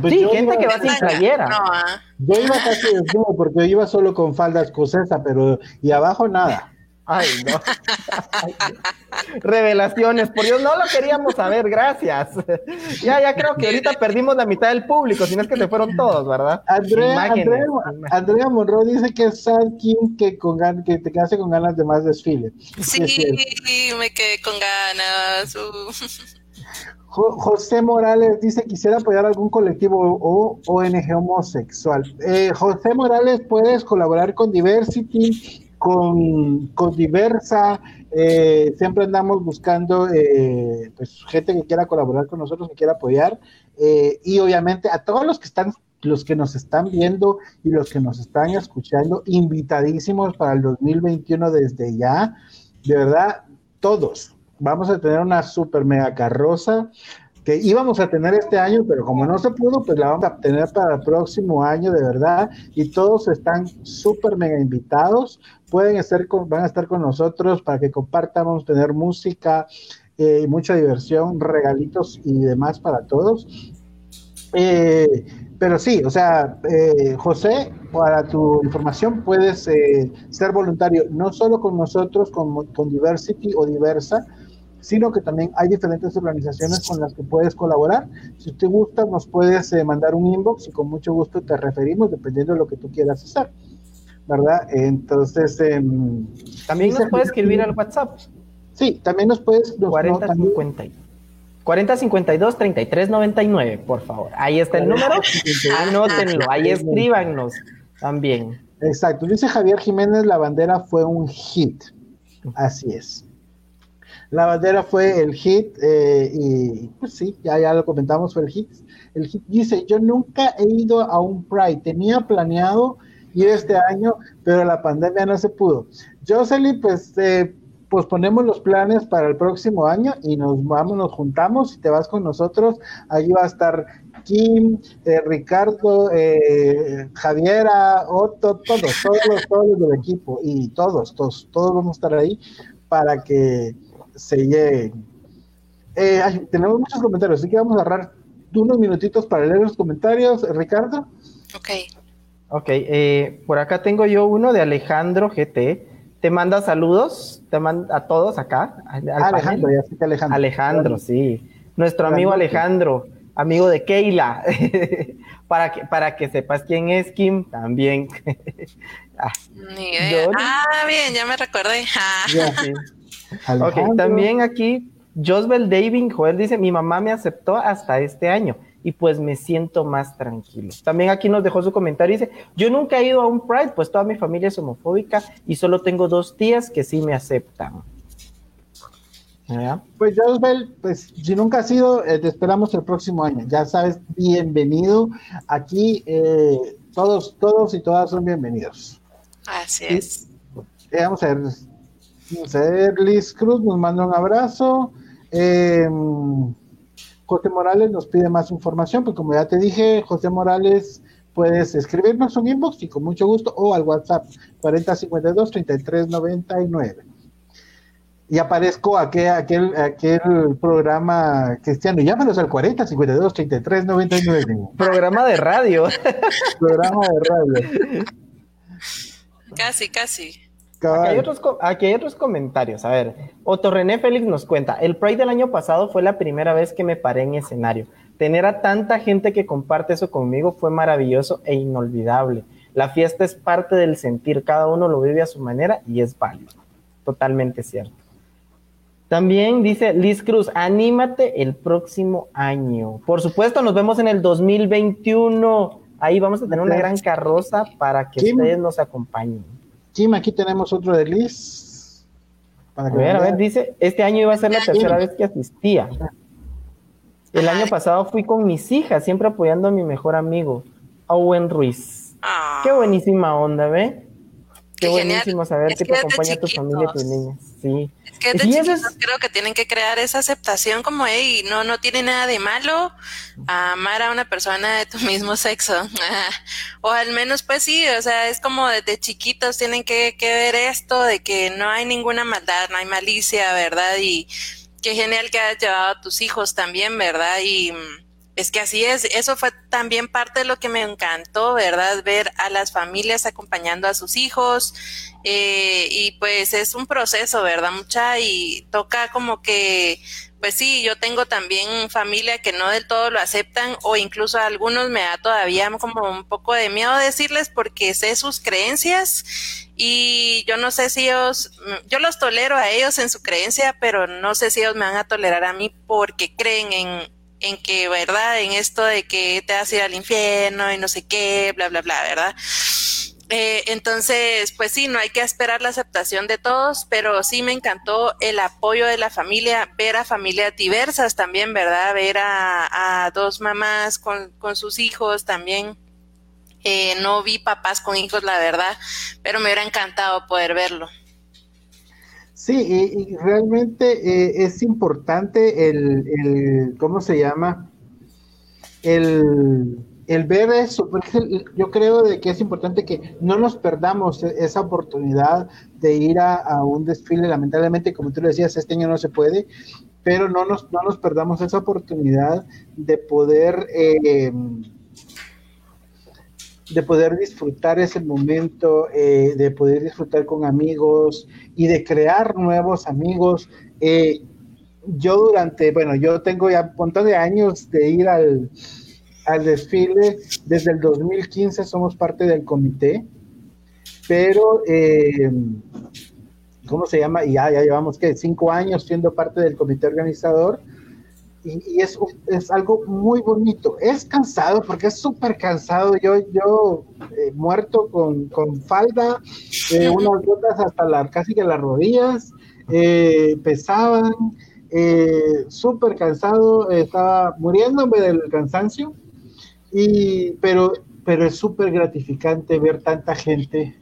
Pues sí, gente que va sin playera. ¿ah? Yo iba casi desnudo porque yo iba solo con falda escocesa, pero y abajo nada. Ay, no. Revelaciones, por Dios, no lo queríamos saber, gracias. ya, ya creo que ahorita perdimos la mitad del público, si no es que se fueron todos, ¿verdad? Andrea, Andrea, Monroe dice que es Sad Kim que, con que te quedaste con ganas de más desfile. Sí, me quedé con ganas. Uh. Jo- José Morales dice, quisiera apoyar algún colectivo o ONG homosexual. Eh, José Morales, puedes colaborar con Diversity, con, con Diversa, eh, siempre andamos buscando eh, pues, gente que quiera colaborar con nosotros, que quiera apoyar, eh, y obviamente a todos los que están los que nos están viendo y los que nos están escuchando, invitadísimos para el 2021 desde ya, de verdad, todos. Vamos a tener una super mega carroza que íbamos a tener este año, pero como no se pudo, pues la vamos a tener para el próximo año, de verdad. Y todos están súper mega invitados. Pueden estar con, van a estar con nosotros para que a tener música, eh, mucha diversión, regalitos y demás para todos. Eh, pero sí, o sea, eh, José, para tu información, puedes eh, ser voluntario no solo con nosotros, con, con Diversity o Diversa, sino que también hay diferentes organizaciones con las que puedes colaborar. Si te gusta, nos puedes eh, mandar un inbox y con mucho gusto te referimos dependiendo de lo que tú quieras hacer, ¿verdad? Entonces, em, También nos puede escribir al WhatsApp. sí, también nos puedes... nos- no, 40 también- 50 40 52 33 99, por favor. Ahí está el número. Anótenlo, ahí escríbanos también. Exacto, dice Javier Jiménez, la bandera fue un hit. Así es. La bandera fue el hit eh, y pues sí, ya, ya lo comentamos, fue el hit. El hit dice, yo nunca he ido a un Pride, tenía planeado ir este año, pero la pandemia no se pudo. Jocelyn, pues eh, posponemos los planes para el próximo año y nos vamos, nos juntamos y te vas con nosotros. Allí va a estar Kim, eh, Ricardo, eh, Javiera, Otto, todos, todos todos los del equipo y todos, todos, todos vamos a estar ahí para que se lleguen. Eh, ay, tenemos muchos comentarios, así que vamos a agarrar unos minutitos para leer los comentarios. Ricardo, Ok. Ok, eh, por acá tengo yo uno de Alejandro GT. Te manda saludos, te manda a todos acá. al- al Alejandro, panel. ya sé que Alejandro. Alejandro, sí. Nuestro amigo. Alejandro, amigo de Keila. para, que, para que sepas quién es Kim también. Ah, Ah, bien, ya me recordé. Ah. Ya, sí. Alejandro. Ok, también aquí Josbel David Joel dice, mi mamá me aceptó hasta este año y pues me siento más tranquilo. También aquí nos dejó su comentario y dice, yo nunca he ido a un Pride, pues toda mi familia es homofóbica y solo tengo dos tías que sí me aceptan. ¿Ya? Pues Josbel, pues si nunca has sido, eh, te esperamos el próximo año. Ya sabes, bienvenido. Aquí eh, todos, todos y todas son bienvenidos. Así Sí. es. Vamos a ver. Ver, Liz Cruz nos manda un abrazo. Eh, José Morales nos pide más información, pues como ya te dije, José Morales, puedes escribirnos un inbox y con mucho gusto, o al WhatsApp 4052-3399. Y aparezco aquel, aquel, aquel programa cristiano, llámanos al 4052-3399, Programa de radio. programa de radio. Casi, casi. Aquí hay, otros, co- aquí hay otros comentarios. A ver, Otto René Félix nos cuenta, el Pride del año pasado fue la primera vez que me paré en escenario. Tener a tanta gente que comparte eso conmigo fue maravilloso e inolvidable. La fiesta es parte del sentir, cada uno lo vive a su manera y es válido. Totalmente cierto. También dice Liz Cruz, anímate el próximo año. Por supuesto, nos vemos en el 2021. Ahí vamos a tener una gran carroza para que ustedes nos acompañen. Jim, aquí tenemos otro de Liz. Para A que ver, a ver, dice, este año iba a ser la tercera vez que asistía. El año pasado fui con mis hijas, siempre apoyando a mi mejor amigo, Owen Ruiz. Ah, Qué buenísima onda, ¿ve? Qué, buenísimo saber Es que que te desde acompaña tu familia y tus chiquitos. niñas. Sí. Es que de Sí, eso chiquitos es- creo que tienen que crear esa aceptación como, hey, no, no tiene nada de malo amar a una persona de tu mismo sexo. o al menos, pues sí, o sea, es como desde chiquitos tienen que, que ver esto de que no hay ninguna maldad, no hay malicia, ¿verdad? Y qué genial que has llevado a tus hijos también, ¿verdad? Y, Es que así es, eso fue también parte de lo que me encantó, ¿verdad? Ver a las familias acompañando a sus hijos eh, y pues es un proceso, ¿verdad? Mucha y toca como que, pues sí, yo tengo también familia que no del todo lo aceptan o incluso a algunos me da todavía como un poco de miedo decirles porque sé sus creencias y yo no sé si ellos, yo los tolero a ellos en su creencia, pero no sé si ellos me van a tolerar a mí porque creen en en que, ¿verdad? En esto de que te vas a ir al infierno y no sé qué, bla, bla, bla, ¿verdad? Eh, entonces, pues sí, no hay que esperar la aceptación de todos, pero sí me encantó el apoyo de la familia, ver a familias diversas también, ¿verdad? Ver a, dos mamás con, con, sus hijos también. Eh, no vi papás con hijos, la verdad, pero me hubiera encantado poder verlo. Sí, y, realmente eh, es importante el, el, ¿cómo se llama? El, el ver eso, porque yo creo de que es importante que no nos perdamos e, esa oportunidad de ir a, un desfile, lamentablemente, como tú decías, este año no se puede, pero no nos, no nos perdamos esa oportunidad de poder... Eh, de poder disfrutar ese momento, eh, de poder disfrutar con amigos y de crear nuevos amigos. Eh, yo durante, bueno, yo tengo ya un montón de años de ir al, al desfile, desde el 2015 somos parte del comité, pero, eh, ¿cómo se llama? Ya, ya llevamos, que Cinco años siendo parte del comité organizador y, es, es, algo muy bonito. Es cansado porque es súper cansado. Yo, yo eh, muerto con, con falda, eh, unas botas hasta la, casi que las rodillas, eh, pesaban, súper cansado, estaba muriéndome del cansancio, y, pero, pero es súper gratificante ver tanta gente.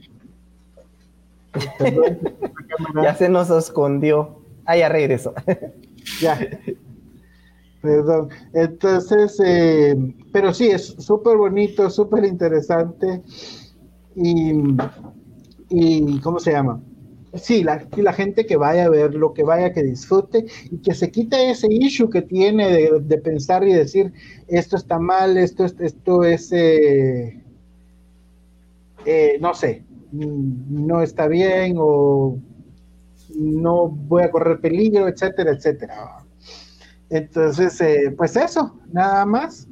ya se nos escondió. Ah, ya regresó. ya. Perdón. Entonces, eh, pero sí, es súper bonito, súper interesante. Y, y, ¿cómo se llama? Sí, la, la gente que vaya a verlo, que vaya, que disfrute y que se quite ese issue que tiene de, pensar y decir, esto está mal, esto, esto es, eh, eh, no sé, no está bien o no voy a correr peligro, etcétera, etcétera. Entonces, eh, pues eso, nada más.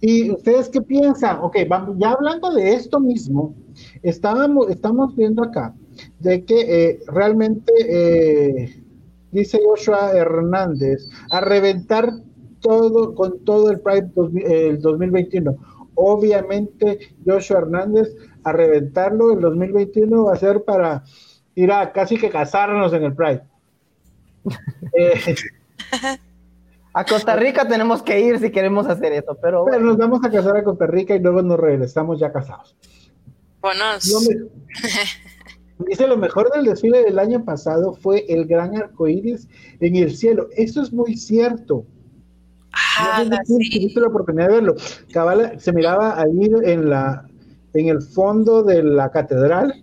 ¿Y ustedes qué piensan? Ok, vamos, ya hablando de esto mismo, estábamos, estamos viendo acá de que eh, realmente, eh, dice Joshua Hernández, a reventar todo con todo el Pride el 2021. Obviamente, Joshua Hernández, a reventarlo el 2021 va a ser para ir a casi que casarnos en el Pride. A Costa Rica tenemos que ir si queremos hacer eso, pero... Pero nos vamos a casar a Costa Rica y luego nos regresamos ya casados. Bueno, dice lo mejor del desfile del año pasado fue el gran arco iris en el cielo. Eso es muy cierto. Ah, no sé si tuviste la oportunidad de verlo. Cabal se miraba ahí en la en el fondo de la catedral.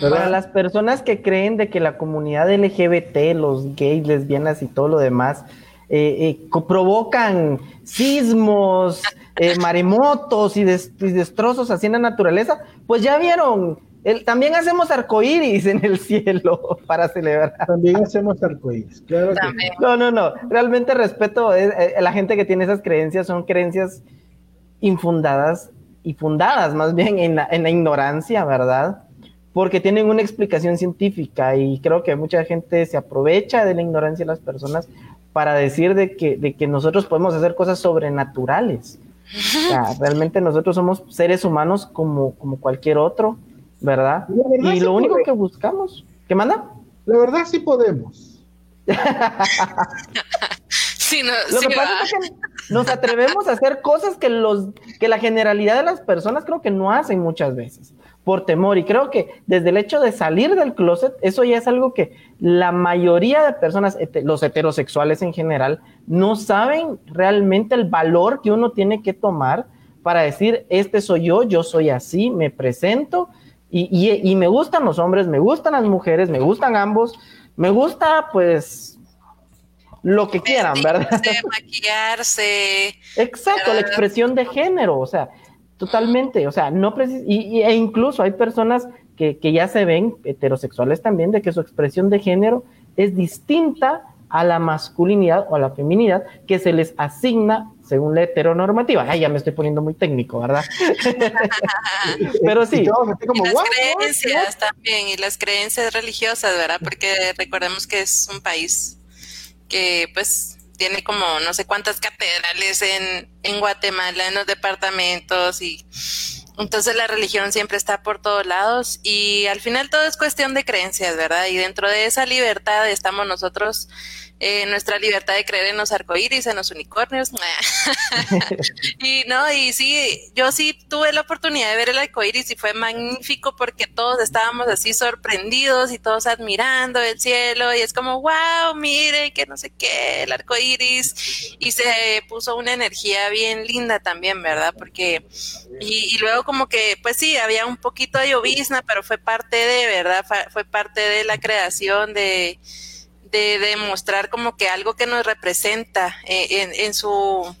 Para las personas que creen de que la comunidad LGBT, los gays, lesbianas y todo lo demás eh, eh provocan sismos, eh, maremotos y, destrozos así en la naturaleza, pues ya vieron, también hacemos arcoíris en el cielo para celebrar. También hacemos arcoíris, claro. No, no, no, realmente respeto a eh, la gente que tiene esas creencias, son creencias infundadas y fundadas más bien en la, en la ignorancia, ¿verdad? porque tienen una explicación científica y creo que mucha gente se aprovecha de la ignorancia de las personas para decir de que, de que nosotros podemos hacer cosas sobrenaturales. O sea, realmente nosotros somos seres humanos como, como cualquier otro, ¿verdad? y lo único que buscamos, ¿qué manda? La verdad sí podemos. sí, no, lo que pasa es que nos atrevemos a hacer cosas que, los, que la generalidad de las personas creo que no hacen muchas veces por temor. Y creo que desde el hecho de salir del closet, eso ya es algo que la mayoría de personas, los heterosexuales en general, no saben realmente el valor que uno tiene que tomar para decir, este soy yo, yo soy así, me presento y, y, me gustan los hombres, me gustan las mujeres, me gustan ambos, me gusta pues lo que quieran, ¿verdad? Maquillarse. Exacto, la ¿verdad? expresión de género, o sea, totalmente, o sea, no precis- y, y- e incluso hay personas que, que ya se ven heterosexuales también, de que su expresión de género es distinta a la masculinidad o a la feminidad que se les asigna según la heteronormativa. Ay, ya me estoy poniendo muy técnico, ¿verdad? Pero sí. Y todos así como, y las "What? creencias también, y las creencias religiosas, ¿verdad? Porque recordemos que es un país que pues tiene como no sé cuántas catedrales en, en Guatemala, en los departamentos y entonces la religión siempre está por todos lados y al final todo es cuestión de creencias, ¿verdad? Y dentro de esa libertad estamos nosotros, eh, nuestra libertad de creer en los arcoíris, en los unicornios. y no, y sí, yo sí tuve la oportunidad de ver el arcoíris y fue magnífico porque todos estábamos así sorprendidos y todos admirando el cielo y es como, wow, mire, que no sé qué, el arcoíris y se puso una energía bien linda también, ¿verdad? Porque y, y luego como que, pues sí, había un poquito de llovizna, pero fue parte de, ¿verdad? Fue, fue parte de la creación de, de, de mostrar como que algo que nos representa eh, en, en su,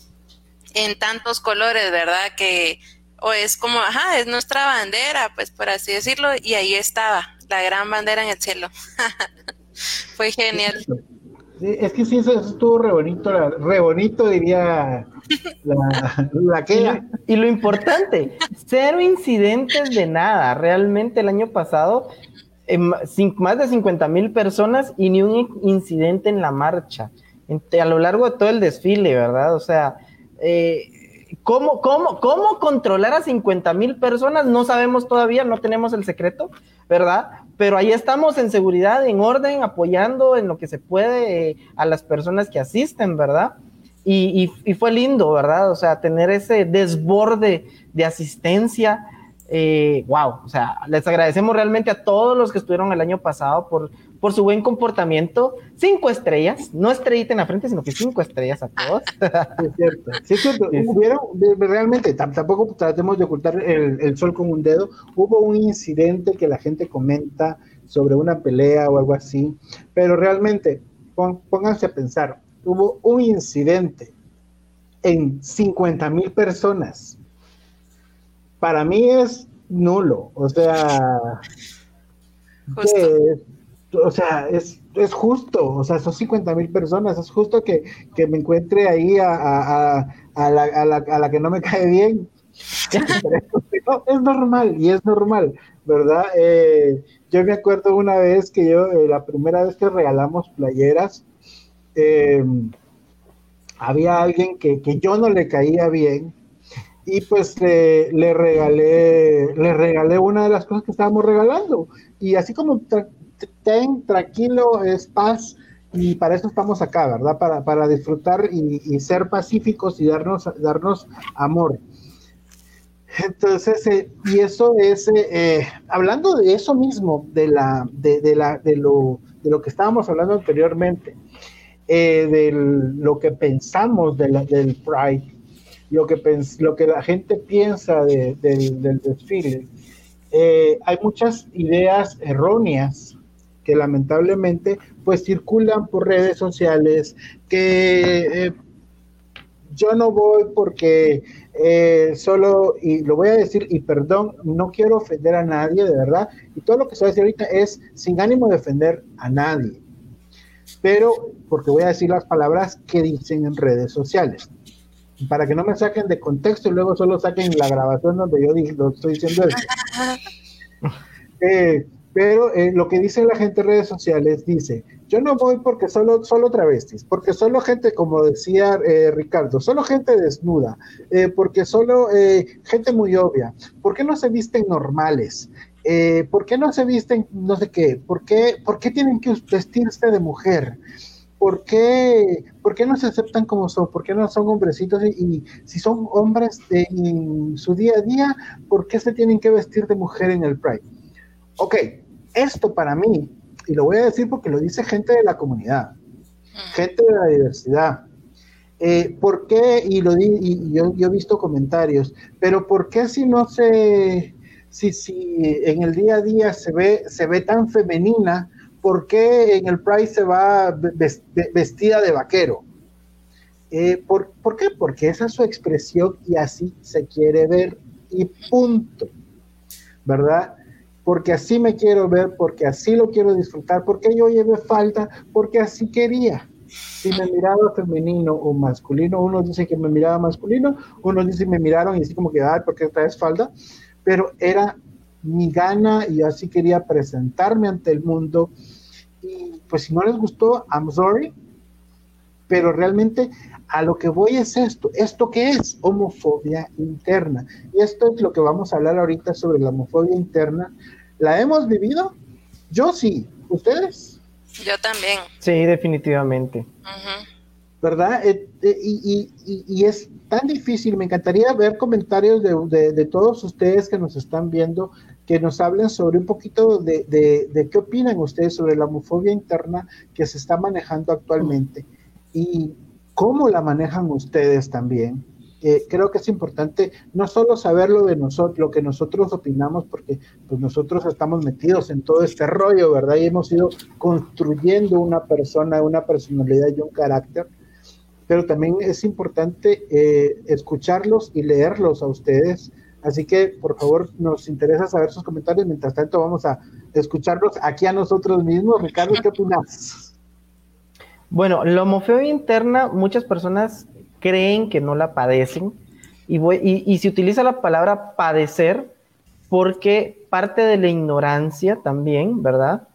en tantos colores, ¿verdad? Que, o es como, ajá, es nuestra bandera, pues por así decirlo, y ahí estaba, la gran bandera en el cielo. fue genial. Sí, es que sí, eso, eso estuvo re bonito, la- re bonito diría la, la Y que lo, y lo importante, cero incidentes de nada. Realmente el año pasado, más de 50 mil personas y ni un in- incidente en la marcha, a lo largo de todo el desfile, ¿verdad? O sea, eh, ¿cómo, cómo, ¿cómo controlar a 50 mil personas? No sabemos todavía, no tenemos el secreto, ¿verdad? Pero ahí estamos en seguridad, en orden, apoyando en lo que se puede eh, a las personas que asisten, ¿verdad? Y fue lindo, ¿verdad? O sea, tener ese desborde de asistencia. Eh, wow, o sea, les agradecemos realmente a todos los que estuvieron el año pasado por, por su buen comportamiento. Cinco estrellas, no estrellita en la frente, sino que cinco estrellas a todos. Sí, es cierto. Sí, es cierto. Hubieron, realmente, tam- tampoco tratemos de ocultar el, el sol con un dedo. Hubo un incidente que la gente comenta sobre una pelea o algo así, pero realmente, pon- pónganse a pensar, hubo un incidente en 50 mil personas. Para mí es nulo, o sea, o sea, es, es justo, o sea, son 50 mil personas, es justo que, que me encuentre ahí a, a- a- a la, a la- a la que no me cae bien. No, es normal y es normal, ¿verdad? Eh, yo me acuerdo una vez que yo, eh, la primera vez que regalamos playeras, eh, había alguien que, que yo no le caía bien y pues le, regalé le regalé una de las cosas que estábamos regalando. Y así como ten tranquilo es paz y para eso estamos acá verdad para, para disfrutar y, y ser pacíficos y darnos darnos amor. Entonces eh, y eso es eh, eh, hablando de eso mismo de la de, de la de lo de lo que estábamos hablando anteriormente eh, de lo que pensamos de la- del Pride, lo que, lo que la gente piensa de- del desfile. Eh, hay muchas ideas erróneas que lamentablemente pues circulan por redes sociales que eh, yo no voy porque eh, solo, y lo voy a decir, y perdón, no quiero ofender a nadie, de verdad, y todo lo que se va a decir ahorita es sin ánimo de ofender a nadie pero porque voy a decir las palabras que dicen en redes sociales. Para que no me saquen de contexto y luego solo saquen la grabación donde yo dije, lo estoy diciendo eso. Eh, pero eh, lo que dice la gente en redes sociales dice, yo no voy porque solo, solo travestis, porque solo gente, como decía eh, Ricardo, solo gente desnuda, eh, porque solo eh, gente muy obvia, ¿por qué no se visten normales? Eh, ¿Por qué no se visten no sé qué? ¿Por qué, por qué tienen que vestirse de mujer? ¿Por qué, ¿Por qué no se aceptan como son? ¿Por qué no son hombrecitos? Y, y si son hombres de- en su día a día, ¿por qué se tienen que vestir de mujer en el Pride? Ok, esto para mí, y lo voy a decir porque lo dice gente de la comunidad, gente de la diversidad. Eh, ¿Por qué? Y lo di, y yo, yo he visto comentarios, pero ¿por qué si no se, si, si en el día a día se ve, se ve tan femenina, ¿por qué en el Pride se va vestida de vaquero? Eh, ¿por, ¿Por qué? Porque esa es su expresión y así se quiere ver y punto, ¿verdad? Porque así me quiero ver, porque así lo quiero disfrutar, porque yo lleve falta, porque así quería. Si me miraba femenino o masculino, uno dice que me miraba masculino, uno dice que me miraron y así como que, ay, ¿por qué traes falda? Pero era mi gana y así quería presentarme ante el mundo. Y pues si no les gustó, I'm sorry, pero realmente a lo que voy es esto. ¿Esto qué es? Homofobia interna. Y esto es lo que vamos a hablar ahorita sobre la homofobia interna. ¿La hemos vivido? Yo sí. ¿Ustedes? Yo también. Sí, definitivamente. ¿Verdad? Eh, eh, y, es tan difícil. Me encantaría ver comentarios de, todos ustedes que nos están viendo, que nos hablen sobre un poquito de, de, qué opinan ustedes sobre la homofobia interna que se está manejando actualmente. Y cómo la manejan ustedes también. Creo que es importante no solo saber lo de nosotros, lo que nosotros opinamos, porque pues nosotros estamos metidos en todo este rollo, ¿verdad? Y hemos ido construyendo una persona, una personalidad y un carácter, pero también es importante eh, escucharlos y leerlos a ustedes. Así que, por favor, nos interesa saber sus comentarios. Mientras tanto, vamos a escucharlos aquí a nosotros mismos. Ricardo, ¿qué opinas? Bueno, la homofobia interna, muchas personas creen que no la padecen y, y, se utiliza la palabra padecer porque parte de la ignorancia también, ¿verdad?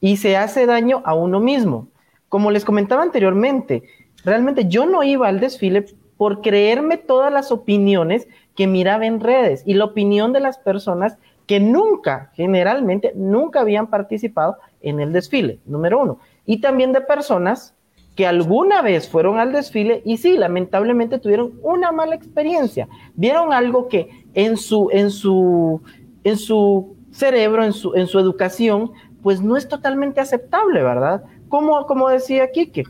Y se hace daño a uno mismo. Como les comentaba anteriormente, realmente yo no iba al desfile por creerme todas las opiniones que miraba en redes y la opinión de las personas que nunca, generalmente, nunca habían participado en el desfile, número uno. Y también de personas que alguna vez fueron al desfile y sí, lamentablemente tuvieron una mala experiencia. Vieron algo que en su, en su, en su cerebro, en su, en su educación, pues no es totalmente aceptable, ¿verdad? Como, como decía Kike,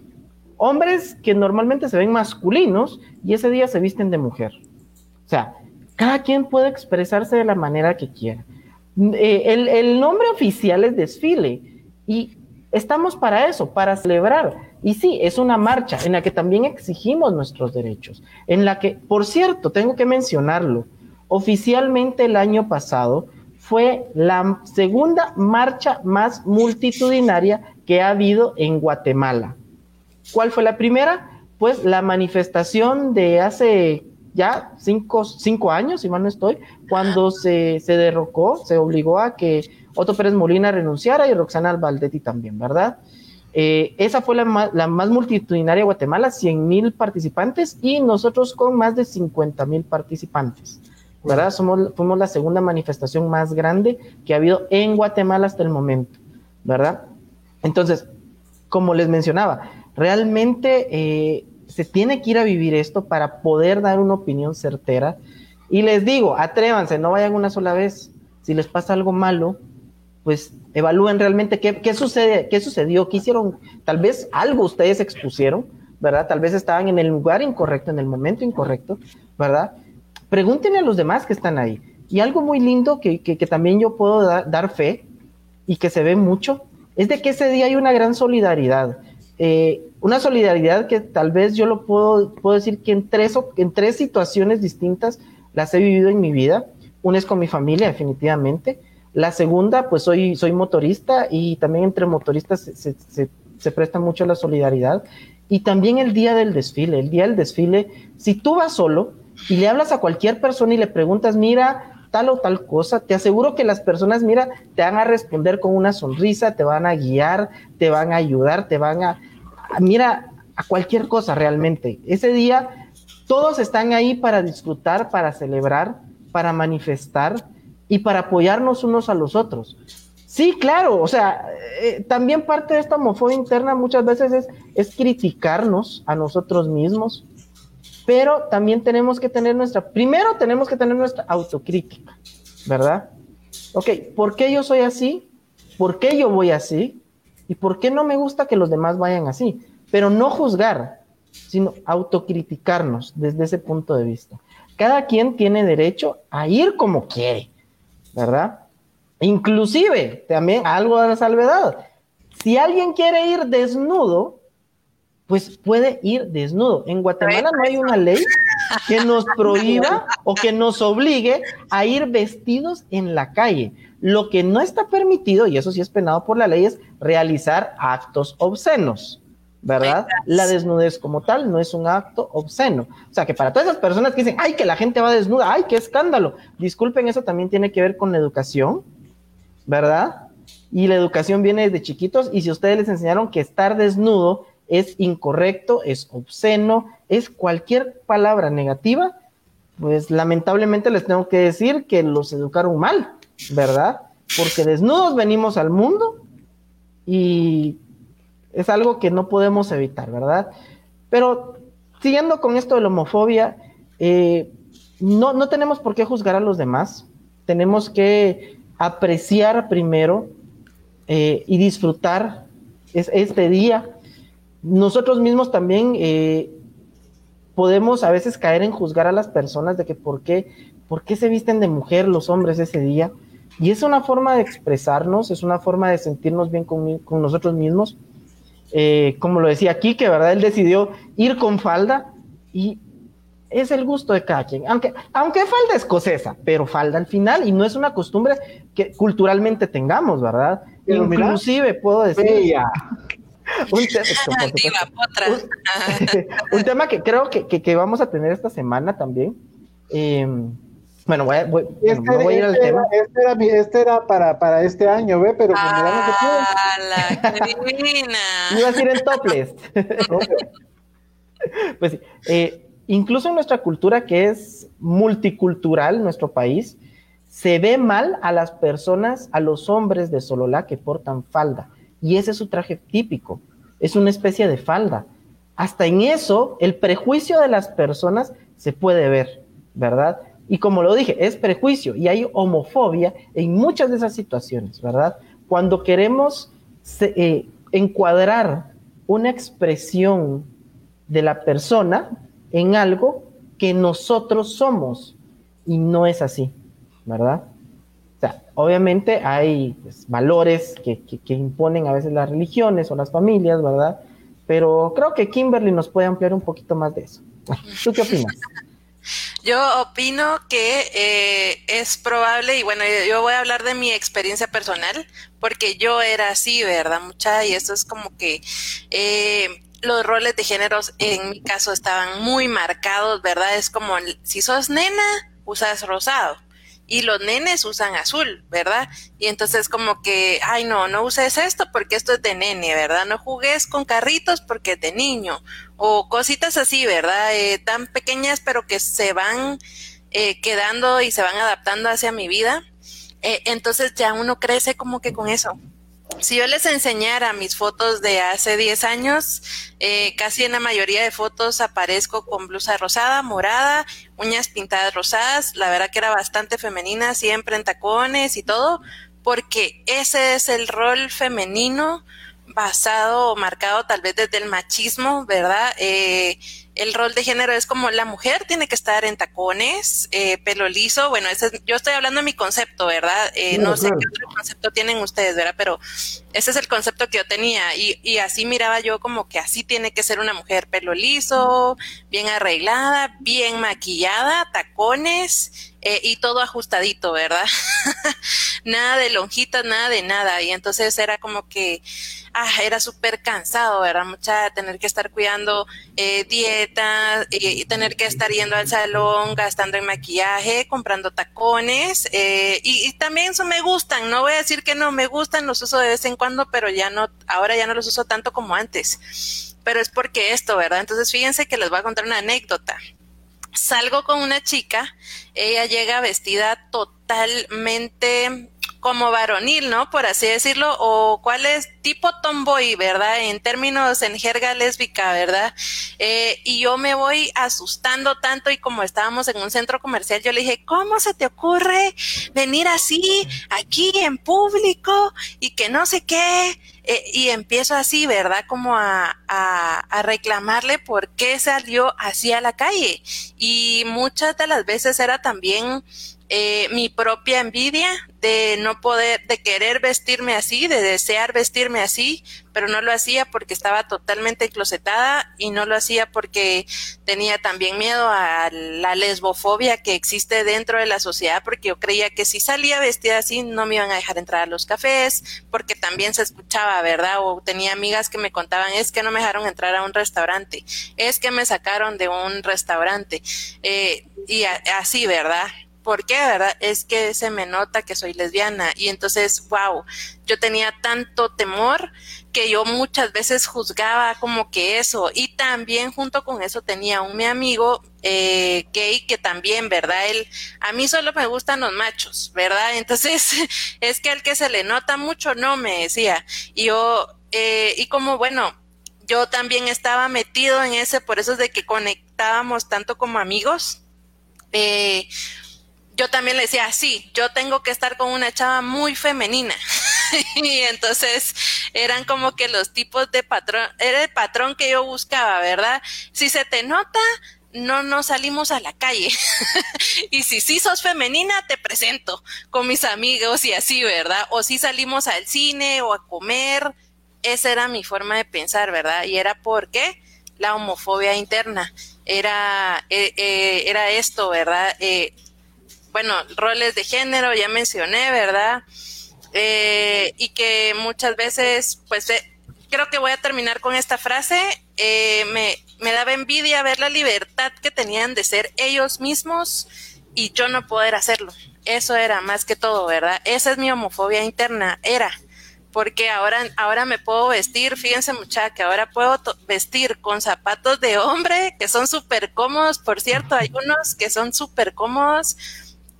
hombres que normalmente se ven masculinos y ese día se visten de mujer. O sea, cada quien puede expresarse de la manera que quiera. Eh, el, el nombre oficial es desfile y estamos para eso, para celebrar y sí, es una marcha en la que también exigimos nuestros derechos, en la que, por cierto, tengo que mencionarlo, oficialmente el año pasado fue la segunda marcha más multitudinaria que ha habido en Guatemala. ¿Cuál fue la primera? Pues la manifestación de hace ya cinco, cinco años, si mal no estoy, cuando se, se derrocó, se obligó a que Otto Pérez Molina renunciara y Roxana Valdetti también, ¿verdad? Eh, esa fue la más, multitudinaria de Guatemala, 100 mil participantes y nosotros con más de 50 mil participantes. ¿Verdad? Fuimos la segunda manifestación más grande que ha habido en Guatemala hasta el momento. ¿Verdad? Entonces, como les mencionaba, realmente eh, se tiene que ir a vivir esto para poder dar una opinión certera. Y les digo, atrévanse, no vayan una sola vez. Si les pasa algo malo, pues evalúen realmente qué, sucede, qué sucedió, qué hicieron, tal vez algo ustedes expusieron, ¿verdad? Tal vez estaban en el lugar incorrecto, en el momento incorrecto, ¿verdad? Pregúntenle a los demás que están ahí. Y algo muy lindo que, también yo puedo dar fe y que se ve mucho, es de que ese día hay una gran solidaridad. Eh, una solidaridad que tal vez yo lo puedo, puedo decir que en tres, en tres situaciones distintas las he vivido en mi vida. Una es con mi familia, definitivamente la segunda, pues soy, soy motorista y también entre motoristas se, se, presta mucho la solidaridad. Y también el día del desfile, el día del desfile, si tú vas solo y le hablas a cualquier persona y le preguntas, mira, tal o tal cosa, te aseguro que las personas, mira, te van a responder con una sonrisa, te van a guiar, te van a ayudar, te van a, mira, a cualquier cosa realmente. Ese día todos están ahí para disfrutar, para celebrar, para manifestar y para apoyarnos unos a los otros. Sí, claro, o sea, eh, también parte de esta homofobia interna muchas veces es, es criticarnos a nosotros mismos, pero también tenemos que tener nuestra, primero tenemos que tener nuestra autocrítica, ¿verdad? Ok, ¿por qué yo soy así? ¿Por qué yo voy así? ¿Y por qué no me gusta que los demás vayan así? Pero no juzgar, sino autocriticarnos desde ese punto de vista. Cada quien tiene derecho a ir como quiere. ¿verdad? Inclusive, también algo de la salvedad. Si alguien quiere ir desnudo, pues puede ir desnudo. En Guatemala no hay una ley que nos prohíba o que nos obligue a ir vestidos en la calle. Lo que no está permitido, y eso sí es penado por la ley, es realizar actos obscenos, ¿verdad? La desnudez como tal no es un acto obsceno. O sea, que para todas esas personas que dicen, ay, que la gente va desnuda, ay, qué escándalo. Disculpen, eso también tiene que ver con la educación, ¿verdad? Y la educación viene desde chiquitos, y si ustedes les enseñaron que estar desnudo es incorrecto, es obsceno, es cualquier palabra negativa, pues lamentablemente les tengo que decir que los educaron mal, ¿verdad? Porque desnudos venimos al mundo y es algo que no podemos evitar, ¿verdad? Pero siguiendo con esto de la homofobia, eh, no, no tenemos por qué juzgar a los demás, tenemos que apreciar primero eh, y disfrutar este día nosotros mismos también eh, podemos a veces caer en juzgar a las personas de que por qué, por qué se visten de mujer los hombres ese día. Y es una forma de expresarnos, es una forma de sentirnos bien con, nosotros mismos. Eh, como lo decía aquí, que verdad él decidió ir con falda y es el gusto de cada quien. Aunque, aunque falda escocesa, pero falda al final y no es una costumbre que culturalmente tengamos, ¿verdad? Inclusive puedo decir un, tema que creo que, vamos a tener esta semana también. Em, bueno, voy, voy, este, a ir al este tema. Este era, este era para, para, este año, ¿ve? Pero ah, la divina. Iba a decir en topless. pues eh, incluso en nuestra cultura, que es multicultural, nuestro país, se ve mal a las personas, a los hombres de Sololá que portan falda y ese es su traje típico, es una especie de falda. Hasta en eso, el prejuicio de las personas se puede ver, ¿verdad? Y como lo dije, es prejuicio y hay homofobia en muchas de esas situaciones, ¿verdad? Cuando queremos eh, encuadrar una expresión de la persona en algo que nosotros somos y no es así, ¿verdad? Obviamente hay pues, valores que, imponen a veces las religiones o las familias, ¿verdad? Pero creo que Kimberly nos puede ampliar un poquito más de eso. ¿Tú qué opinas? Yo opino que eh, es probable, y bueno, yo voy a hablar de mi experiencia personal, porque yo era así, ¿verdad? Mucha, y esto es como que eh, los roles de géneros en mi caso estaban muy marcados, ¿verdad? Es como si sos nena, usas rosado y los nenes usan azul, ¿verdad? Y entonces como que, ay no, no uses esto porque esto es de nene, ¿verdad? No jugues con carritos porque es de niño o cositas así, ¿verdad? Eh, tan pequeñas pero que se van eh, quedando y se van adaptando hacia mi vida. Eh, entonces ya uno crece como que con eso si yo les enseñara mis fotos de hace 10 años, eh, casi en la mayoría de fotos aparezco con blusa rosada, morada, uñas pintadas rosadas, la verdad que era bastante femenina, siempre en tacones y todo, porque ese es el rol femenino basado o marcado tal vez desde el machismo, ¿verdad? Eh, el rol de género es como la mujer tiene que estar en tacones, eh, pelo liso. Bueno, ese yo estoy hablando de mi concepto, ¿verdad? Eh, no sé qué otro concepto tienen ustedes, ¿verdad? Pero ese es el concepto que yo tenía y, y así miraba yo como que así tiene que ser una mujer, pelo liso, bien arreglada, bien maquillada, tacones eh, y todo ajustadito, ¿verdad? nada de lonjitas, nada de nada. Y entonces era como que, ah, era súper cansado, ¿verdad? Mucha tener que estar cuidando eh, dieta, y tener que estar yendo al salón, gastando en maquillaje, comprando tacones. Eh, y, y, también eso me gustan, no voy a decir que no me gustan, los uso de vez en cuando, pero ya no, ahora ya no los uso tanto como antes. Pero es porque esto, ¿verdad? Entonces fíjense que les voy a contar una anécdota salgo con una chica, ella llega vestida totalmente como varonil, ¿no? Por así decirlo, o cuál es tipo tomboy, ¿verdad? En términos en jerga lésbica, ¿verdad? Eh, y yo me voy asustando tanto y como estábamos en un centro comercial, yo le dije, ¿cómo se te ocurre venir así, aquí en público y que no sé qué? Eh, y empiezo así, ¿verdad? Como a, a, reclamarle por qué salió así a la calle. Y muchas de las veces era también eh, mi propia envidia de no poder, de querer vestirme así, de desear vestirme así, pero no lo hacía porque estaba totalmente closetada y no lo hacía porque tenía también miedo a la lesbofobia que existe dentro de la sociedad, porque yo creía que si salía vestida así no me iban a dejar entrar a los cafés, porque también se escuchaba, ¿verdad? O tenía amigas que me contaban, es que no me dejaron entrar a un restaurante, es que me sacaron de un restaurante, eh, y así, ¿verdad? ¿Por qué, verdad? Es que se me nota que soy lesbiana y entonces, wow, yo tenía tanto temor que yo muchas veces juzgaba como que eso y también junto con eso tenía un mi amigo eh, gay que también, ¿verdad? Él, a mí solo me gustan los machos, ¿verdad? Entonces, es que al que se le nota mucho, no me decía. Y yo, eh, y como bueno, yo también estaba metido en ese, por eso es de que conectábamos tanto como amigos. Eh, yo también le decía, sí, yo tengo que estar con una chava muy femenina. y entonces eran como que los tipos de patrón, era el patrón que yo buscaba, ¿verdad? Si se te nota, no nos salimos a la calle. y si sí sos femenina, te presento con mis amigos y así, ¿verdad? O si salimos al cine o a comer. Esa era mi forma de pensar, ¿verdad? Y era porque la homofobia interna era, eh, eh, era esto, ¿verdad? Eh, bueno, roles de género, ya mencioné, ¿verdad? Eh, y que muchas veces, pues eh, creo que voy a terminar con esta frase, eh, me, me daba envidia ver la libertad que tenían de ser ellos mismos y yo no poder hacerlo. Eso era más que todo, ¿verdad? Esa es mi homofobia interna, era porque ahora, ahora me puedo vestir, fíjense muchachos, que ahora puedo vestir con zapatos de hombre que son súper cómodos, por cierto, hay unos que son súper cómodos,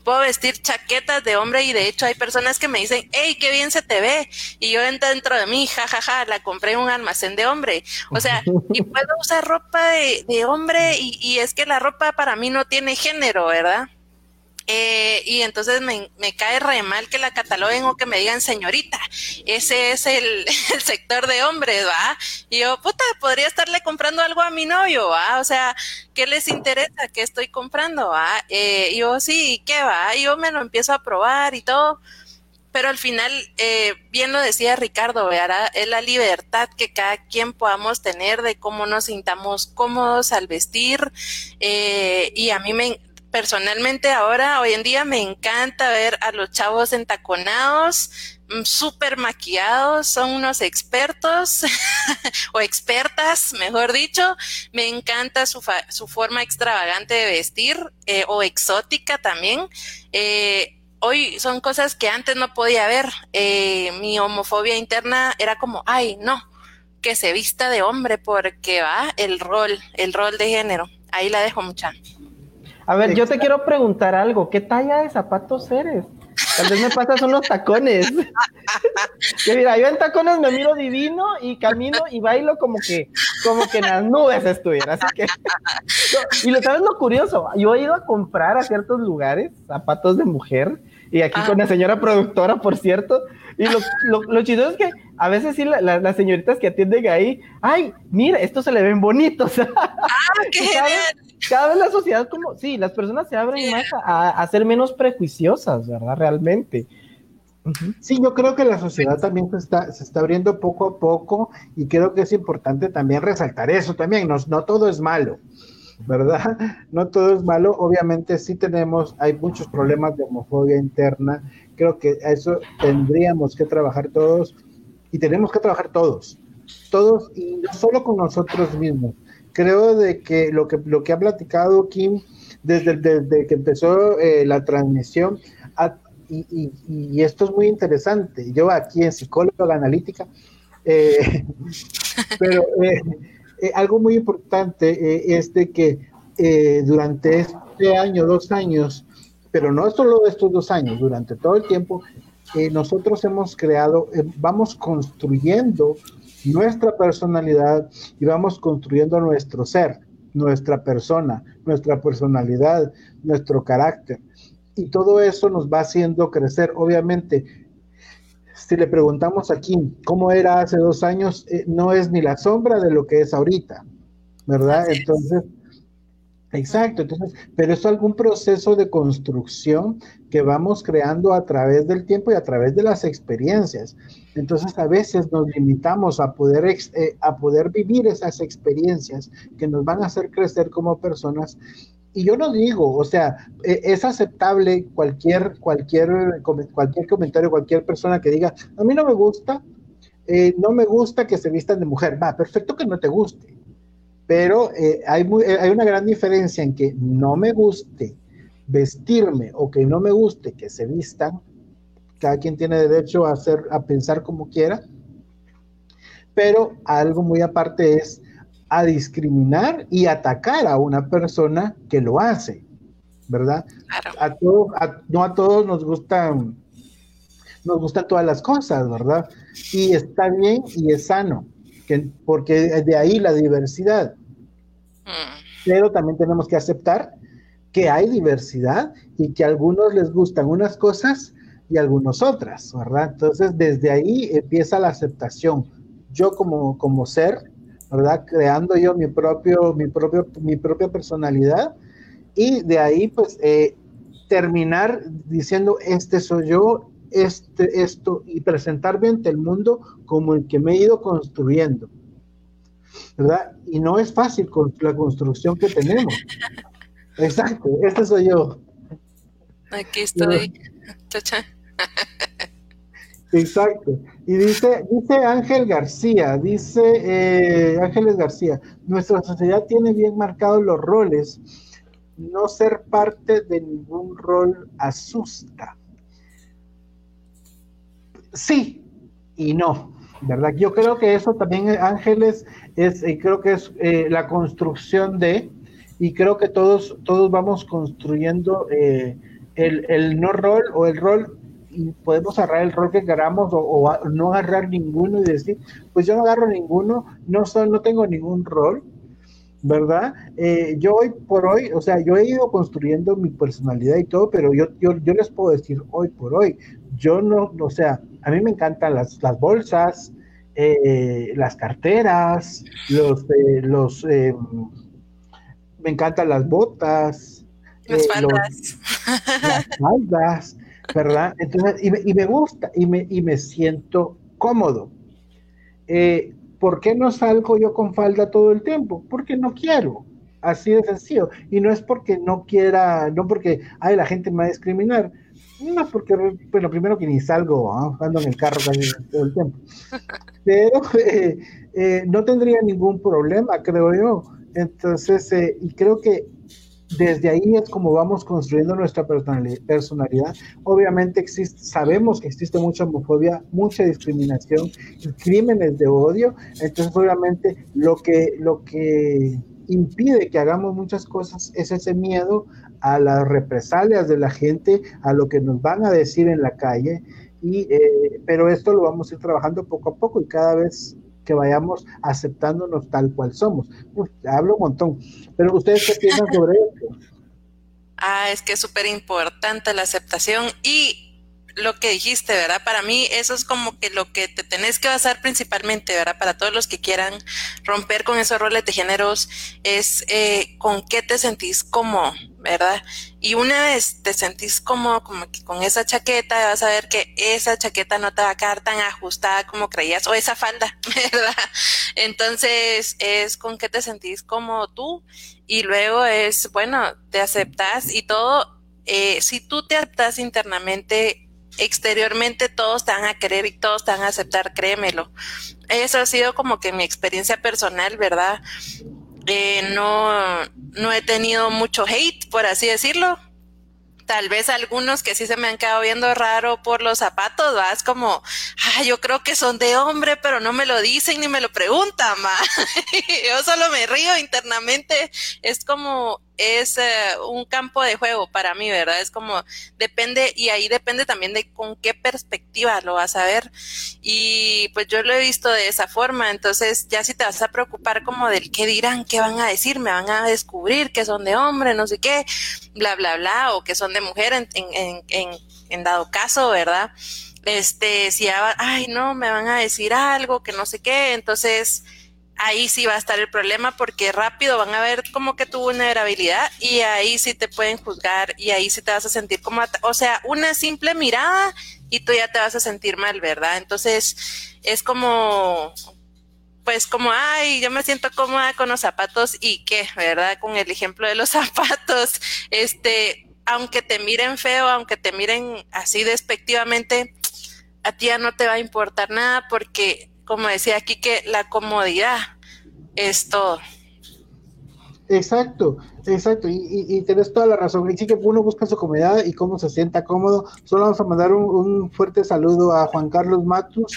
puedo vestir chaquetas de hombre y de hecho hay personas que me dicen, hey, qué bien se te ve. Y yo entro dentro de mí, jajaja, ja, ja, la compré en un almacén de hombre. O sea, y puedo usar ropa de, de hombre y, y, es que la ropa para mí no tiene género, ¿verdad? Eh, y entonces me, cae re mal que la cataloguen o que me digan señorita. Ese es el, el, sector de hombres, ¿va? Y yo, puta, podría estarle comprando algo a mi novio, ¿va? O sea, ¿qué les interesa? ¿Qué estoy comprando, va? Eh, yo, sí, ¿qué va? Yo me lo empiezo a probar y todo. Pero al final, eh, bien lo decía Ricardo, ¿verdad? es la libertad que cada quien podamos tener de cómo nos sintamos cómodos al vestir. Eh, y a mí me, personalmente ahora, hoy en día, me encanta ver a los chavos entaconados, mm, súper maquillados, son unos expertos o expertas, mejor dicho. Me encanta su, su forma extravagante de vestir eh, o exótica también. Eh, hoy son cosas que antes no podía ver. Eh, mi homofobia interna era como, ay, no, que se vista de hombre porque va el rol, el rol de género. Ahí la dejo mucha. A ver, yo te quiero preguntar algo. ¿Qué talla de zapatos eres? Tal vez me pasas unos tacones. que mira, yo en tacones me miro divino y camino y bailo como que, como que en las nubes estuviera. Así que. y lo sabes lo curioso, yo he ido a comprar a ciertos lugares zapatos de mujer, y aquí con la señora productora, por cierto. Y lo, lo, lo chido es que a veces sí la, la, las señoritas que atienden ahí, ay, mira, estos se le ven bonitos. Ah, qué cada vez la sociedad como, sí, las personas se abren más a, a, ser menos prejuiciosas, ¿verdad? Realmente. Sí, yo creo que la sociedad también se está, se está abriendo poco a poco y creo que es importante también resaltar eso también, no, no todo es malo, ¿verdad? No todo es malo, obviamente sí tenemos, hay muchos problemas de homofobia interna, creo que eso tendríamos que trabajar todos y tenemos que trabajar todos, todos y no solo con nosotros mismos, creo de que lo que, lo que ha platicado Kim desde, desde que empezó eh, la transmisión, y, esto es muy interesante, yo aquí en psicóloga analítica, eh, pero eh, algo muy importante es de que durante este año, dos años, pero no solo estos dos años, durante todo el tiempo, nosotros hemos creado, vamos construyendo nuestra personalidad y vamos construyendo nuestro ser, nuestra persona, nuestra personalidad, nuestro carácter. Y todo eso nos va haciendo crecer. Obviamente, si le preguntamos aquí cómo era hace dos años, eh, no es ni la sombra de lo que es ahorita, ¿verdad? Entonces, Exacto, entonces, pero es algún proceso de construcción que vamos creando a través del tiempo y a través de las experiencias. Entonces, a veces nos limitamos a poder, eh, a poder vivir esas experiencias que nos van a hacer crecer como personas. Y yo no digo, o sea, e, es aceptable cualquier, cualquier, cualquier comentario, cualquier persona que diga, a mí no me gusta, eh, no me gusta que se vistan de mujer. Va, perfecto que no te guste pero eh, hay, eh, hay una gran diferencia en que no me guste vestirme o que no me guste que se vistan. Cada quien tiene derecho a, hacer, a pensar como quiera. Pero algo muy aparte es a discriminar y atacar a una persona que lo hace, ¿verdad? A no a todos nos gustan, nos gustan todas las cosas, ¿verdad? Y está bien y es sano porque de ahí la diversidad. Mm. Pero también tenemos que aceptar que hay diversidad y que a algunos les gustan unas cosas y a algunos otras, ¿verdad? Entonces, desde ahí empieza la aceptación. Yo como, como ser, ¿verdad? Creando yo mi, propio, mi, propio, mi propia personalidad y de ahí, pues, eh, terminar diciendo, este soy yo, este, esto y presentarme ante el mundo como el que me he ido construyendo. ¿Verdad? Y no es fácil con la construcción que tenemos. Exacto, este soy yo. Aquí estoy. Exacto. Y dice, dice Ángel García, dice eh, Ángeles García, nuestra sociedad tiene bien marcados los roles. No ser parte de ningún rol asusta sí y no, ¿verdad? Yo creo que eso también, Ángeles, es, y creo que es eh, la construcción de, y creo que todos, todos vamos construyendo eh, el, no rol o el rol, y podemos agarrar el rol que queramos o, no agarrar ninguno y decir, pues yo no agarro ninguno, no, soy, no tengo ningún rol, ¿verdad? Eh, yo hoy por hoy, o sea, yo he ido construyendo mi personalidad y todo, pero yo, yo, yo les puedo decir hoy por hoy, yo no, o sea, a mí me encantan las, las bolsas, eh, las carteras, los, eh, los eh, me encantan las botas, las faldas, las faldas, ¿verdad? Entonces, y me, y me gusta y me, y me siento cómodo. ¿Por qué no salgo yo con falda todo el tiempo? Porque no quiero. Así de sencillo. Y no es porque no quiera, no porque, ay, la gente me va a discriminar no, porque, bueno, primero que ni salgo, ando en el carro casi todo el tiempo. Pero eh, eh, no tendría ningún problema, creo yo. Entonces, eh, y creo que desde ahí es como vamos construyendo nuestra personalidad. Obviamente existe, sabemos que existe mucha homofobia, mucha discriminación y crímenes de odio. Entonces, obviamente, lo que, lo que impide que hagamos muchas cosas es ese miedo a las represalias de la gente, a lo que nos van a decir en la calle, y, eh, pero esto lo vamos a ir trabajando poco a poco y cada vez que vayamos aceptándonos tal cual somos. hablo un montón, pero ustedes qué piensan sobre esto? Ah, es que es súper importante la aceptación y lo que dijiste, ¿verdad? Para mí eso es como que lo que te tenés que basar principalmente, ¿verdad? Para todos los que quieran romper con esos roles de géneros, es eh, con qué te sentís como, ¿verdad? Y una vez te sentís como, como que con esa chaqueta, vas a ver que esa chaqueta no te va a quedar tan ajustada como creías, o esa falda, ¿verdad? Entonces es con qué te sentís como tú y luego es, bueno, te aceptas y todo. Eh, si tú te aceptas internamente, exteriormente todos te van a querer y todos te van a aceptar, créemelo. Eso ha sido como que mi experiencia personal, ¿verdad? Eh, no, no he tenido mucho hate, por así decirlo. Tal vez algunos que sí se me han quedado viendo raro por los zapatos, ¿va? Es como, ah, yo creo que son de hombre, pero no me lo dicen ni me lo preguntan, ma. yo solo me río internamente. Es como, es eh, un campo de juego para mí, ¿verdad? Es como depende y ahí depende también de con qué perspectiva lo vas a ver. Y pues yo lo he visto de esa forma, entonces ya si te vas a preocupar como del qué dirán, qué van a decir, me van a descubrir que son de hombre, no sé qué, bla, bla, bla, o que son de mujer en, en, en, en dado caso, ¿verdad? Este, si, ay, no, me van a decir algo, que no sé qué, entonces ahí sí va a estar el problema porque rápido van a ver como que tu vulnerabilidad y ahí sí te pueden juzgar y ahí sí te vas a sentir como, o sea, una simple mirada y tú ya te vas a sentir mal, ¿verdad? Entonces es como, pues como, ay, yo me siento cómoda con los zapatos y qué, ¿verdad? Con el ejemplo de los zapatos, este, aunque te miren feo, aunque te miren así despectivamente, a ti ya no te va a importar nada porque como decía aquí, que la comodidad es todo. Exacto, exacto, y, y, tienes toda la razón. Y sí que uno busca su comodidad y cómo se sienta cómodo. Solo vamos a mandar un, fuerte saludo a Juan Carlos Matus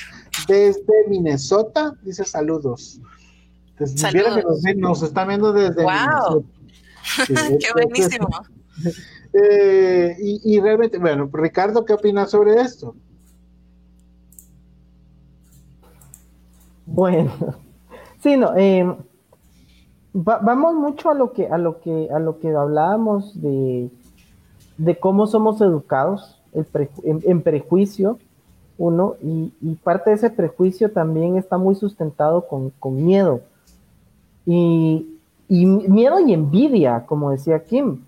desde Minnesota. Dice saludos. saludos. Nos, está viendo desde wow. Qué buenísimo. Eh, y, y realmente, bueno, Ricardo, ¿qué opinas sobre esto? Bueno, sí, no, eh, vamos mucho a lo que, a lo que, a lo que hablábamos de, de cómo somos educados en, prejuicio, uno, y, parte de ese prejuicio también está muy sustentado con, miedo. Y, miedo y envidia, como decía Kim.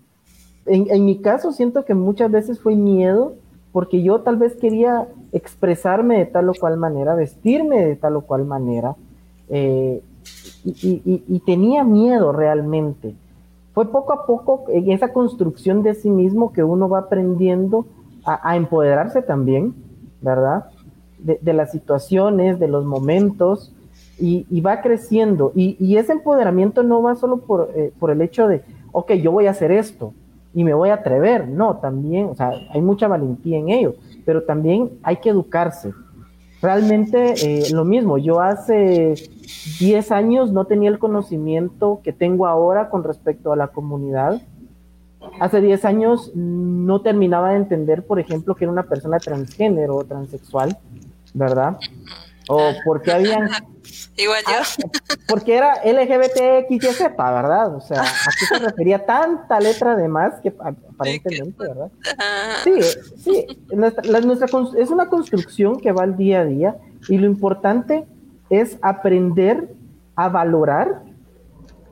En, en mi caso siento que muchas veces fue miedo porque yo tal vez quería expresarme de tal o cual manera, vestirme de tal o cual manera, eh, y, tenía miedo realmente. Fue poco a poco en esa construcción de sí mismo que uno va aprendiendo a, empoderarse también, ¿verdad? De, las situaciones, de los momentos, y, va creciendo. Y, ese empoderamiento no va solo por, eh, por el hecho de, ok, yo voy a hacer esto, y me voy a atrever. No, también, o sea, hay mucha valentía en ello, pero también hay que educarse. Realmente eh, lo mismo, yo hace 10 años no tenía el conocimiento que tengo ahora con respecto a la comunidad. Hace 10 años no terminaba de entender, por ejemplo, que era una persona transgénero o transexual, ¿verdad? O porque habían Igual yo. Ah, porque era LGBTXYZ, ¿verdad? O sea, ¿a qué se refería tanta letra de más que aparentemente, ¿verdad? Sí, sí, es una construcción que va al día a día y lo importante es aprender a valorar,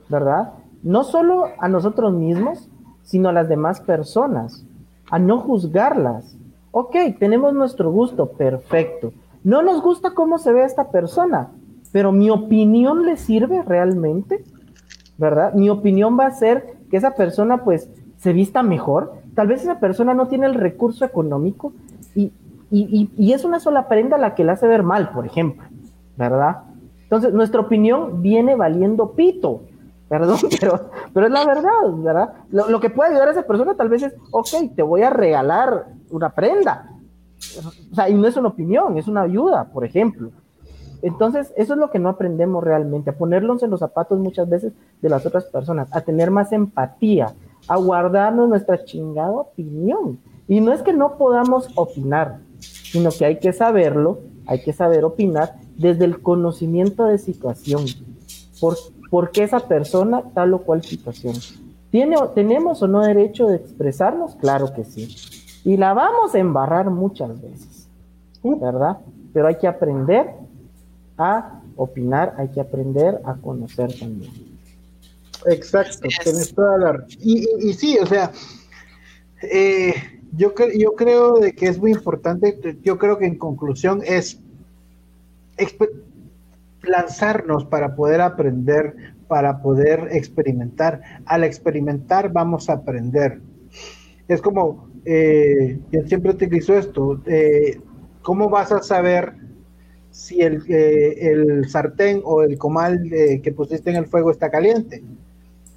¿verdad? No solo a nosotros mismos, sino a las demás personas, a no juzgarlas. Ok, tenemos nuestro gusto, perfecto. No nos gusta cómo se ve esta persona, pero mi opinión le sirve realmente, ¿verdad? Mi opinión va a ser que esa persona pues se vista mejor. Tal vez esa persona no tiene el recurso económico y, es una sola prenda la que le hace ver mal, por ejemplo, ¿verdad? Entonces, nuestra opinión viene valiendo pito, perdón, pero, pero es la verdad, ¿verdad? Lo, lo, que puede ayudar a esa persona tal vez es, ok, te voy a regalar una prenda. O sea, y no es una opinión, es una ayuda, por ejemplo. Entonces, eso es lo que no aprendemos realmente, a ponerlos en los zapatos muchas veces de las otras personas, a tener más empatía, a guardarnos nuestra chingada opinión. Y no es que no podamos opinar, sino que hay que saberlo, hay que saber opinar desde el conocimiento de situación. ¿Por, por qué esa persona tal o cual situación? ¿Tiene, ¿Tenemos o no derecho de expresarnos? Claro que sí. Y la vamos a embarrar muchas veces, ¿verdad? Pero hay que aprender a opinar, hay que aprender a conocer también. Exacto, tienes toda la... Y, y, sí, o sea, eh, yo, yo creo de que es muy importante, yo creo que en conclusión es lanzarnos para poder aprender, para poder experimentar. Al experimentar vamos a aprender. Es como, eh, yo siempre utilizo esto, eh, ¿cómo vas a saber si el, eh, el sartén o el comal eh, que pusiste en el fuego está caliente?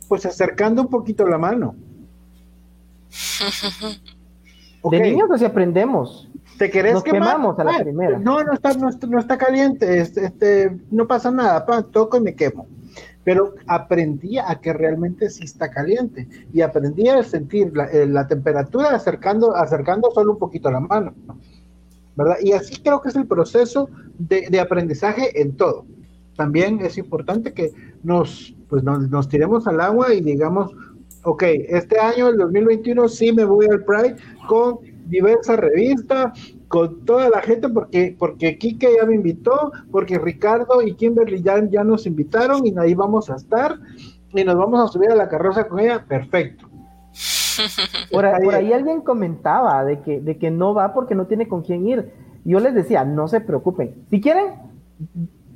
Pues acercando un poquito la mano. De niños así aprendemos. ¿Te querés Nos quemamos a la ah, primera. No, no está, no está, caliente, este, este, no pasa nada, pa, toco y me quemo. Pero aprendí a que realmente sí está caliente y aprendí a sentir la, eh, la temperatura acercando, acercando solo un poquito la mano. ¿verdad? Y así creo que es el proceso de, aprendizaje en todo. También es importante que nos, pues nos, tiremos al agua y digamos, ok, este año, el 2021, sí me voy al Pride con diversas revistas, con toda la gente porque porque Kike ya me invitó, porque Ricardo y Kimberly ya, ya nos invitaron y ahí vamos a estar y nos vamos a subir a la carroza con ella, perfecto. Por, ahí, por ahí alguien comentaba de que, de que no va porque no tiene con quién ir. Yo les decía, no se preocupen. Si quieren,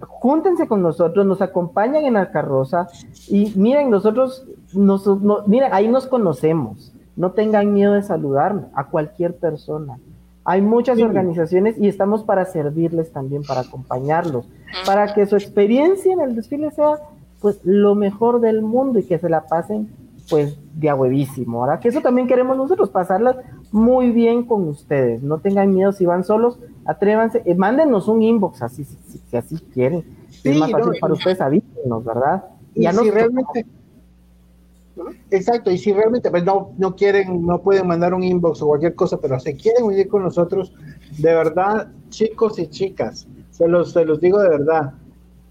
júntense con nosotros, nos acompañan en la carroza y miren, nosotros, nos, no- miren, ahí nos conocemos. No tengan miedo de saludar a cualquier persona. Hay muchas Sí. organizaciones y estamos para servirles también, para acompañarlos, para que su experiencia en el desfile sea pues lo mejor del mundo y que se la pasen pues de huevísimo, ¿verdad? Que eso también queremos nosotros, pasarlas muy bien con ustedes. No tengan miedo si van solos, atrévanse, eh, mándenos un inbox así, si, si- si así quieren. Si es Sí, más fácil no, para y- ustedes, avísenos, ¿verdad? Y Ya si nos- Exacto, y si realmente pues, no, no quieren, no pueden mandar un inbox o cualquier cosa, pero se quieren unir con nosotros, de verdad, chicos y chicas, se los, se los digo de verdad,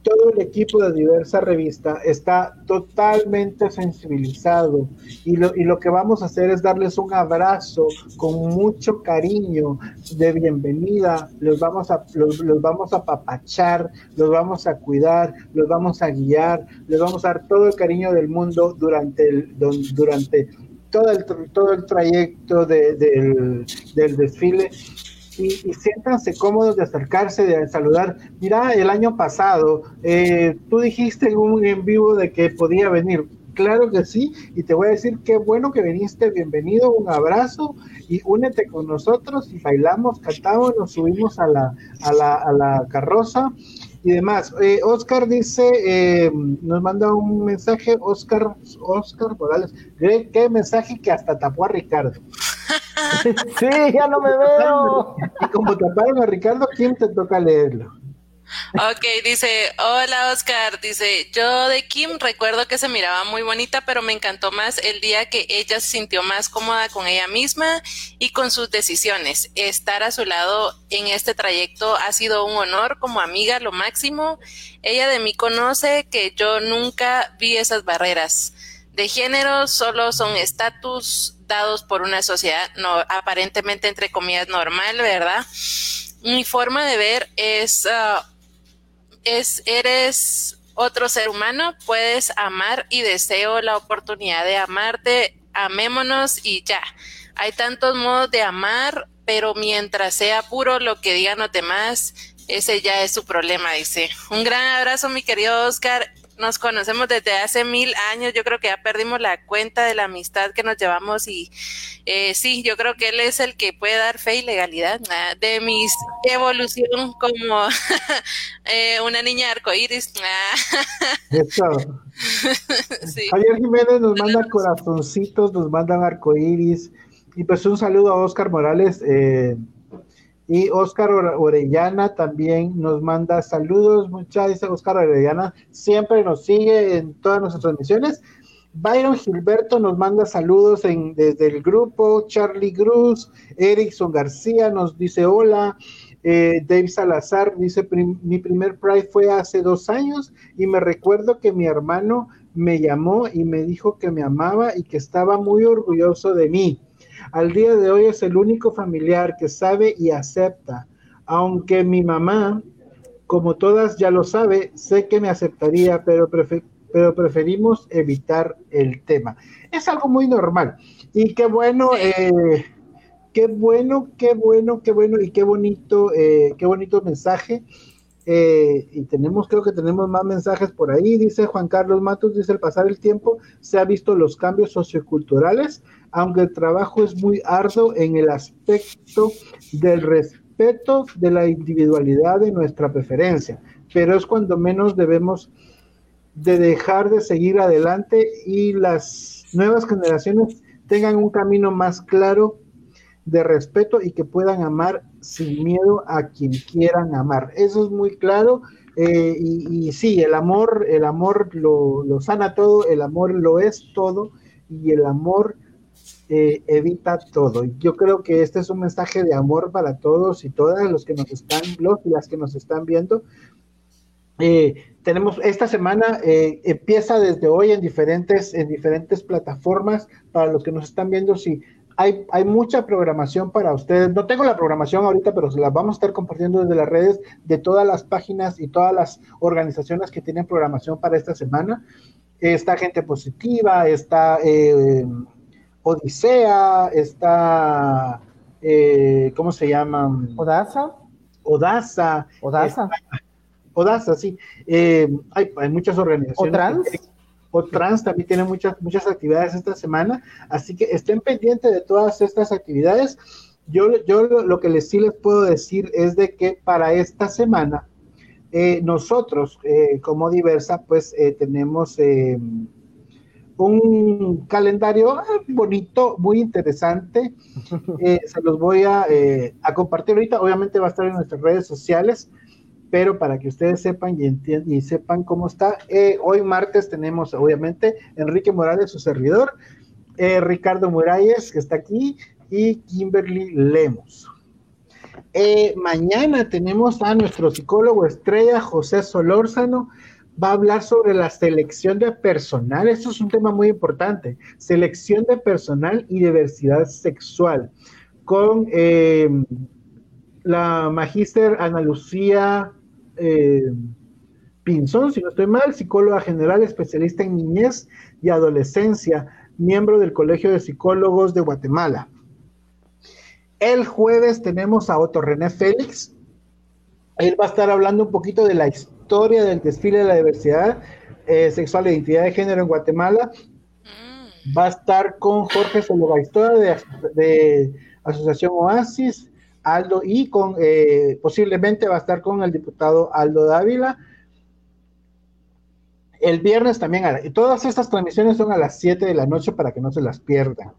todo el equipo de Diversa Revista está totalmente sensibilizado y lo, y lo que vamos a hacer es darles un abrazo con mucho cariño de bienvenida, los vamos a, los, vamos a papachar, los vamos a cuidar, los vamos a guiar, les vamos a dar todo el cariño del mundo durante el, durante todo el, todo el trayecto de- del, del desfile y, y siéntanse cómodos de acercarse, de saludar. Mira, el año pasado eh, tú dijiste en un en vivo de que podía venir. Claro que sí, y te voy a decir qué bueno que viniste, bienvenido, un abrazo y únete con nosotros y bailamos, cantamos, nos subimos a la, a la, a la carroza y demás. Eh, Oscar dice, eh, nos manda un mensaje, Oscar, Oscar Morales, ¿qué, mensaje que hasta tapó a Ricardo? sí, ya no me veo. Y como taparon a Ricardo, ¿quién te toca leerlo? Ok, dice, hola Oscar, dice, yo de Kim recuerdo que se miraba muy bonita, pero me encantó más el día que ella se sintió más cómoda con ella misma y con sus decisiones. Estar a su lado en este trayecto ha sido un honor como amiga, lo máximo. Ella de mí conoce que yo nunca vi esas barreras de género, solo son estatus dados por una sociedad aparentemente entre comillas normal, ¿verdad? Mi forma de ver es ah, es, eres otro ser humano, puedes amar y deseo la oportunidad de amarte, amémonos y ya. Hay tantos modos de amar, pero mientras sea puro lo que digan los demás, ese ya es su problema, dice. Un gran abrazo, mi querido Oscar. Nos conocemos desde hace mil años, yo creo que ya perdimos la cuenta de la amistad que nos llevamos y eh, sí, yo creo que él es el que puede dar fe y legalidad ah, de mi evolución como eh, una niña arcoíris. Ah, Eso. sí. Javier Jiménez nos manda corazoncitos, nos mandan arcoíris. Y pues un saludo a Oscar Morales. eh, y Oscar Ore- Orellana también nos manda saludos. Muchas dice Oscar Orellana, siempre nos sigue en todas nuestras transmisiones. Byron Gilberto nos manda saludos en, desde el grupo. Charlie Cruz, Erickson García nos dice hola. Eh, Dave Salazar dice: "Prim- Mi primer Pride fue hace dos años y me recuerdo que mi hermano me llamó y me dijo que me amaba y que estaba muy orgulloso de mí. Al día de hoy es el único familiar que sabe y acepta. Aunque mi mamá, como todas ya lo sabe, sé que me aceptaría, pero, pero preferimos evitar el tema. Es algo muy normal. Y qué bueno, eh, qué bueno, qué bueno, qué bueno y qué bonito, eh, qué bonito mensaje. Eh, y tenemos, creo que tenemos más mensajes por ahí. Dice Juan Carlos Matos, dice, al pasar el tiempo se ha visto los cambios socioculturales, aunque el trabajo es muy arduo en el aspecto del respeto de la individualidad de nuestra preferencia, pero es cuando menos debemos de dejar de seguir adelante y las nuevas generaciones tengan un camino más claro de respeto y que puedan amar sin miedo a quien quieran amar. Eso es muy claro. eh, y, sí, el amor, el amor lo, lo sana todo, el amor lo es todo y el amor eh, evita todo. Yo creo que este es un mensaje de amor para todos y todas los que nos están, los y las que nos están viendo. Eh, tenemos esta semana empieza desde hoy en diferentes en diferentes plataformas para los que nos están viendo si hay, hay mucha programación para ustedes. No tengo la programación ahorita, pero se las vamos a estar compartiendo desde las redes de todas las páginas y todas las organizaciones que tienen programación para esta semana. Está Gente Positiva, está eh, Odisea, está, eh, ¿cómo se llama? Odaza. Odaza. Odaza. Odaza, sí. Eh, hay, hay, muchas organizaciones. O trans. O trans también tiene muchas, muchas actividades esta semana, así que estén pendientes de todas estas actividades. Yo, yo lo que les sí les puedo decir es de que para esta semana, eh, nosotros eh, como Diversa, pues eh, tenemos un calendario bonito, muy interesante. se los voy a, a compartir ahorita, obviamente va a estar en nuestras redes sociales pero para que ustedes sepan y, y sepan cómo está, eh, hoy martes tenemos obviamente Enrique Morales, su servidor, eh, Ricardo Muralles, que está aquí, y Kimberly Lemos. Eh, mañana tenemos a nuestro psicólogo estrella, José Solórzano, va a hablar sobre la selección de personal. Esto es un tema muy importante. Selección de personal y diversidad sexual. Con la magíster Ana Lucía eh, Pinzón, si no estoy mal, psicóloga general, especialista en niñez y adolescencia, miembro del Colegio de Psicólogos de Guatemala. El jueves tenemos a Otto René Félix. Él va a estar hablando un poquito de la historia del desfile de la diversidad eh, sexual e identidad de género en Guatemala. Mm. Va a estar con Jorge Sologaistora de, de Asociación Oasis, Aldo y con eh, posiblemente va a estar con el diputado Aldo Dávila. El viernes también, y todas estas transmisiones son a las 7 de la noche para que no se las pierdan.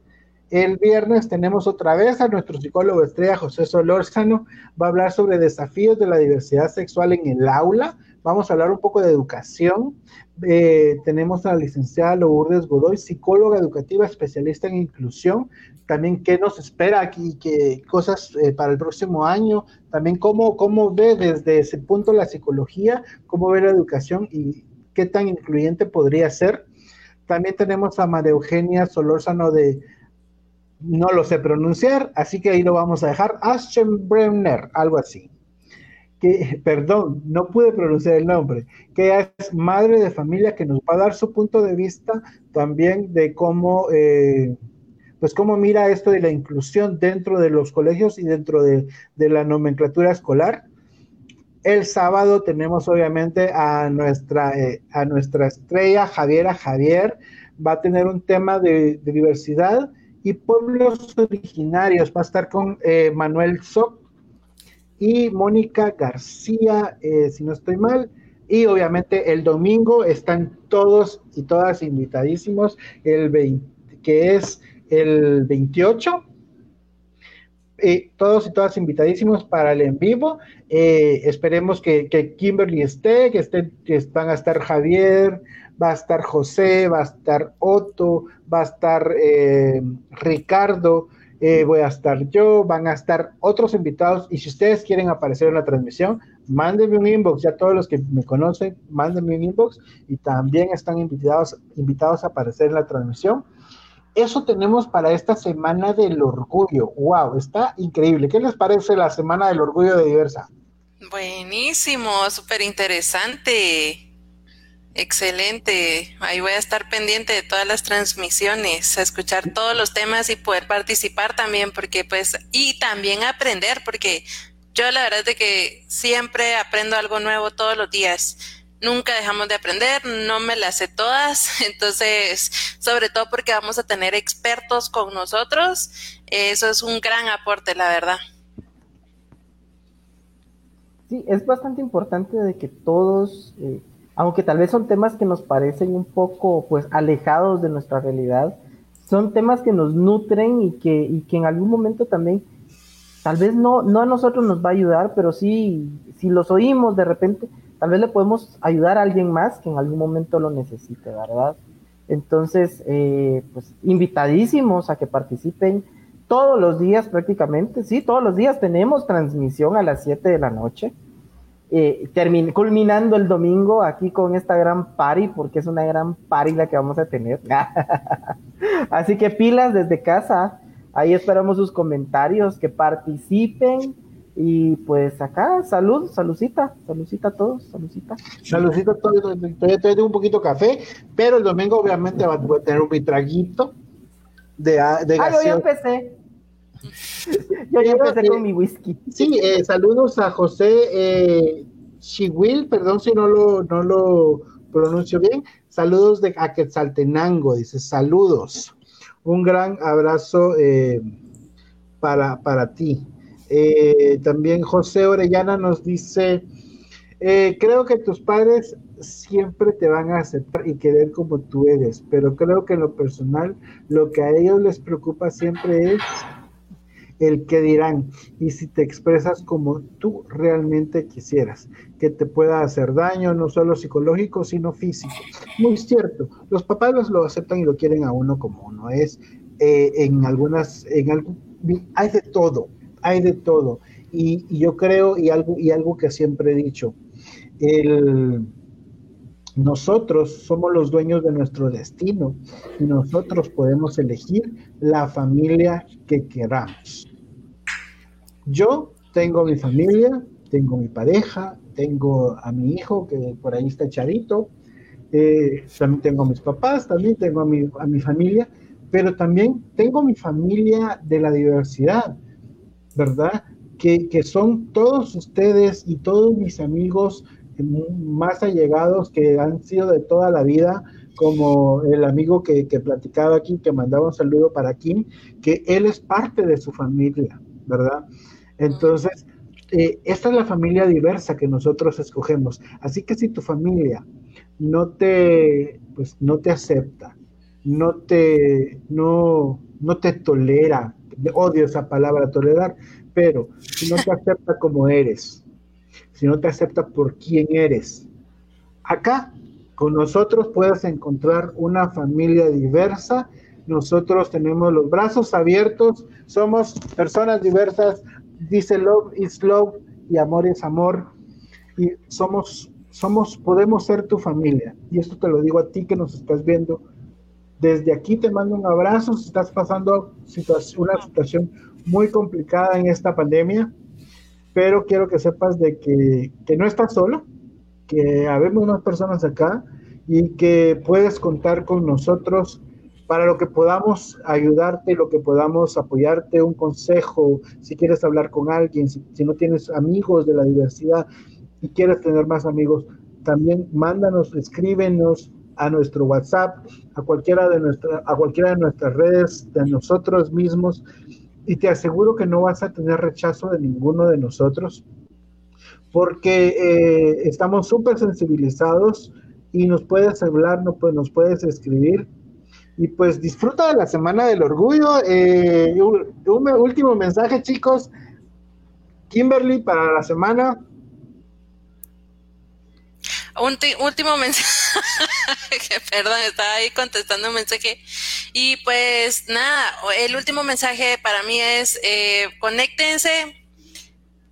El viernes tenemos otra vez a nuestro psicólogo estrella José Solórzano, va a hablar sobre desafíos de la diversidad sexual en el aula, vamos a hablar un poco de educación. Eh, tenemos a la licenciada Lourdes Godoy, psicóloga educativa especialista en inclusión, también qué nos espera aquí, qué cosas eh, para el próximo año, también cómo, cómo ve desde ese punto la psicología, cómo ve la educación y qué tan incluyente podría ser. También tenemos a María Eugenia Solórzano de, no lo sé pronunciar, así que ahí lo vamos a dejar, Aschenbrenner, algo así. Que, perdón, no pude pronunciar el nombre, que es madre de familia que nos va a dar su punto de vista también de cómo... Eh, pues cómo mira esto de la inclusión dentro de los colegios y dentro de, la nomenclatura escolar. El sábado tenemos obviamente a nuestra, eh, a nuestra estrella Javiera Javier, va a tener un tema de, diversidad y pueblos originarios, va a estar con eh, Manuel Soc y Mónica García, eh, si no estoy mal. Y obviamente el domingo están todos y todas invitadísimos, el 20, que es el 28. Eh, todos y todas invitadísimos para el en vivo. Eh, esperemos que, Kimberly esté, que, esté, que van a estar Javier, va a estar José, va a estar Otto, va a estar eh, Ricardo, voy a estar yo, van a estar otros invitados. Y si ustedes quieren aparecer en la transmisión, mándenme un inbox. Ya todos los que me conocen, mándenme un inbox y también están invitados, invitados a aparecer en la transmisión eso tenemos para esta semana del orgullo. ¡Wow! Está increíble. ¿Qué les parece la semana del orgullo de Diversa? Buenísimo, súper interesante. Excelente. Ahí voy a estar pendiente de todas las transmisiones, a escuchar todos los temas y poder participar también, porque pues, y también aprender, porque yo la verdad es que siempre aprendo algo nuevo todos los días nunca dejamos de aprender, no me las sé todas, entonces, sobre todo porque vamos a tener expertos con nosotros, eso es un gran aporte, la verdad. Sí, es bastante importante de que todos, eh, aunque tal vez son temas que nos parecen un poco pues alejados de nuestra realidad, son temas que nos nutren y que, y que en algún momento también, tal vez no, no a nosotros nos va a ayudar, pero sí, si los oímos de repente, tal vez le podemos ayudar a alguien más que en algún momento lo necesite, ¿verdad? Entonces, eh, pues invitadísimos a que participen todos los días prácticamente, sí, todos los días tenemos transmisión a las 7 de la noche, eh, culminando el domingo aquí con esta gran party, porque es una gran party la que vamos a tener. Así que pilas desde casa, Ahí esperamos sus comentarios, que participen. Y pues acá, salud, saludcita, saludcita a todos, saludcita. Saludcita a todos, todavía tengo un poquito de café, pero el domingo obviamente va a tener un traguito de, de Ah, yo ya gaseosa. empecé. Yo ya empecé con mi whisky. Sí, eh, saludos a José eh, Chihuil, perdón si no lo, no lo pronuncio bien. Saludos de a Quetzaltenango, dice saludos. Un gran abrazo eh, para, para ti. Eh, también José Orellana nos dice, eh, creo que tus padres siempre te van a aceptar y querer como tú eres, pero creo que en lo personal lo que a ellos les preocupa siempre es el que dirán y si te expresas como tú realmente quisieras, que te pueda hacer daño, no solo psicológico, sino físico. Muy cierto, los papás lo aceptan y lo quieren a uno como uno es. eh, en algunas, en algo, hay de todo, hay de todo. Y, y yo creo, y algo, y algo que siempre he dicho, el, nosotros somos los dueños de nuestro destino y nosotros podemos elegir la familia que queramos. Yo tengo mi familia, tengo mi pareja, tengo a mi hijo que por ahí está echadito, eh, también tengo a mis papás, también tengo a mi, a mi familia, pero también tengo mi familia de la diversidad, ¿verdad? Que, que son todos ustedes y todos mis amigos más allegados que han sido de toda la vida, como el amigo que, platicaba aquí, que mandaba un saludo para Kim, que él es parte de su familia, ¿verdad? Entonces, eh, esta es la familia diversa que nosotros escogemos. Así que si tu familia no te, pues, no te acepta, no te, no, no te tolera, odio esa palabra tolerar, pero si no te acepta como eres, si no te acepta por quién eres. Acá, con nosotros puedes encontrar una familia diversa. Nosotros tenemos los brazos abiertos, somos personas diversas, dice love is love y amor es amor. Y somos, somos, podemos ser tu familia. Y esto te lo digo a ti que nos estás viendo. Desde aquí te mando un abrazo si estás pasando una situación muy complicada en esta pandemia pero quiero que sepas de que, que no estás solo, que habemos más personas acá y que puedes contar con nosotros para lo que podamos ayudarte, lo que podamos apoyarte, un consejo, si quieres hablar con alguien, si, si no tienes amigos de la diversidad y quieres tener más amigos, también mándanos, escríbenos a nuestro WhatsApp, a cualquiera de, nuestra, a cualquiera de nuestras redes, de nosotros mismos, y te aseguro que no vas a tener rechazo de ninguno de nosotros, porque eh, estamos súper sensibilizados y nos puedes hablar, no, pues, nos puedes escribir. Y pues disfruta de la Semana del Orgullo. Eh, un, un, último mensaje, chicos. Kimberly, para la semana. Un último mensaje. Perdón, estaba ahí contestando un mensaje. Y pues nada, el último mensaje para mí es eh, conéctense,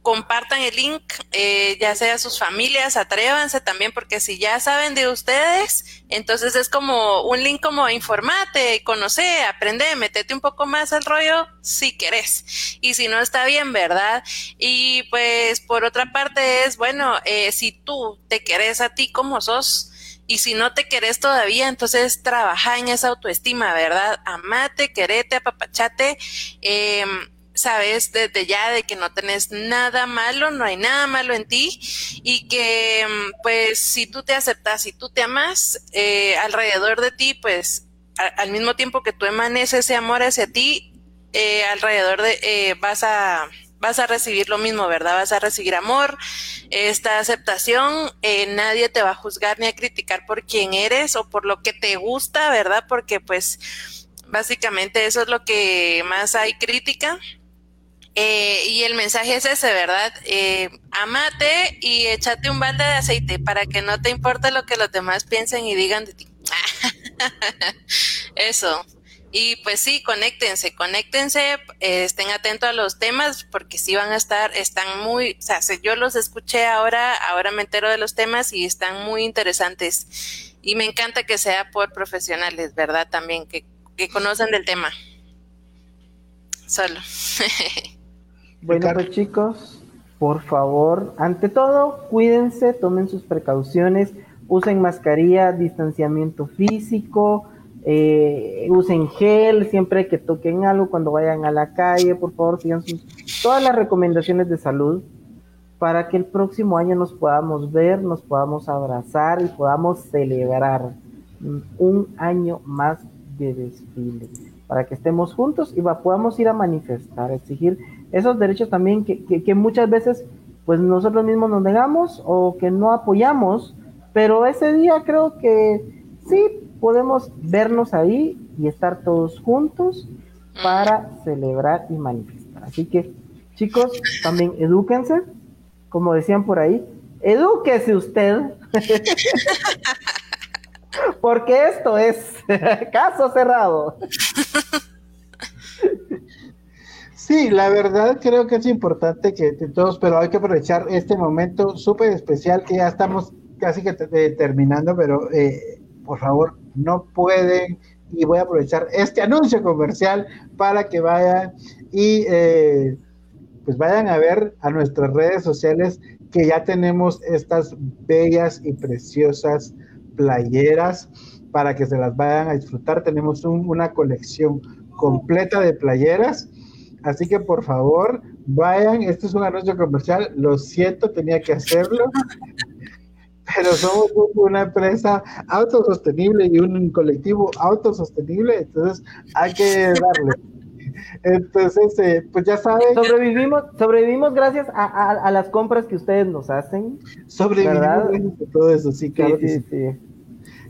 compartan el link, eh, ya sea sus familias, atrévanse también, porque si ya saben de ustedes, entonces es como un link como informate, conoce, aprende, metete un poco más al rollo si querés. Y si no está bien, ¿verdad? Y pues por otra parte es, bueno, eh, si tú te querés a ti como sos, y si no te querés todavía, entonces trabaja en esa autoestima, ¿verdad? Amate, querete, apapachate, eh, sabes desde ya de que no tenés nada malo, no hay nada malo en ti y que pues si tú te aceptas, si tú te amas, eh, alrededor de ti, pues al mismo tiempo que tú emanes ese amor hacia ti, eh, alrededor de eh, vas a vas a recibir lo mismo, ¿verdad? Vas a recibir amor, esta aceptación, eh, nadie te va a juzgar ni a criticar por quién eres o por lo que te gusta, ¿verdad? Porque pues básicamente eso es lo que más hay crítica. Eh, y el mensaje es ese, ¿verdad? Eh, amate y échate un balde de aceite para que no te importe lo que los demás piensen y digan de ti. Eso. Y pues sí, conéctense, conéctense, eh, estén atentos a los temas porque sí van a estar, están muy, o sea, yo los escuché ahora, ahora me entero de los temas y están muy interesantes. Y me encanta que sea por profesionales, ¿verdad? También que, que conocen del tema. solo. Bueno, pues chicos, por favor, ante todo, cuídense, tomen sus precauciones, usen mascarilla, distanciamiento físico, eh, usen gel siempre que toquen algo cuando vayan a la calle, por favor, sigan todas las recomendaciones de salud para que el próximo año nos podamos ver, nos podamos abrazar y podamos celebrar un año más de desfile, para que estemos juntos y podamos ir a manifestar, exigir esos derechos también que, que- que muchas veces pues nosotros mismos nos negamos o que no apoyamos, pero ese día creo que sí podemos vernos ahí y estar todos juntos para celebrar y manifestar. Así que chicos, también edúquense, como decían por ahí, edúquese usted. Porque esto es caso cerrado. Sí, la verdad creo que es importante que todos, pero hay que aprovechar este momento súper especial que ya estamos casi que te- eh, terminando, pero eh, por favor no pueden y voy a aprovechar este anuncio comercial para que vayan y eh, pues vayan a ver a nuestras redes sociales que ya tenemos estas bellas y preciosas playeras para que se las vayan a disfrutar. Tenemos un- una colección completa de playeras. Así que por favor, vayan, este es un anuncio comercial, lo siento, tenía que hacerlo, pero somos un- una empresa autosostenible y un colectivo autosostenible, entonces hay que darle. Entonces, eh, pues ya saben, Sobrevivimos, sobrevivimos gracias a, a- a las compras que ustedes nos hacen. sobrevivimos ¿verdad? gracias a todo eso, sí, claro que sí. sí.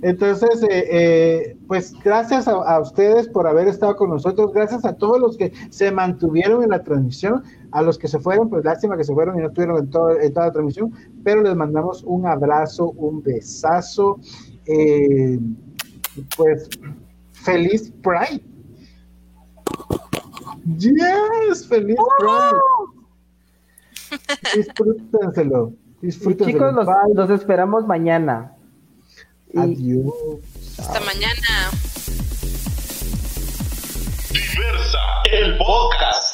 Entonces, eh, eh, pues gracias a, a ustedes por haber estado con nosotros, gracias a todos los que se mantuvieron en la transmisión, a los que se fueron, pues lástima que se fueron y no estuvieron en, todo- en toda la transmisión, pero les mandamos un abrazo, un besazo, eh, pues feliz Pride. Yes, feliz Pride. Disfrútenselo, disfrútenselo. chicos, los esperamos mañana. Adiós. Hasta mañana. Diversa, el podcast.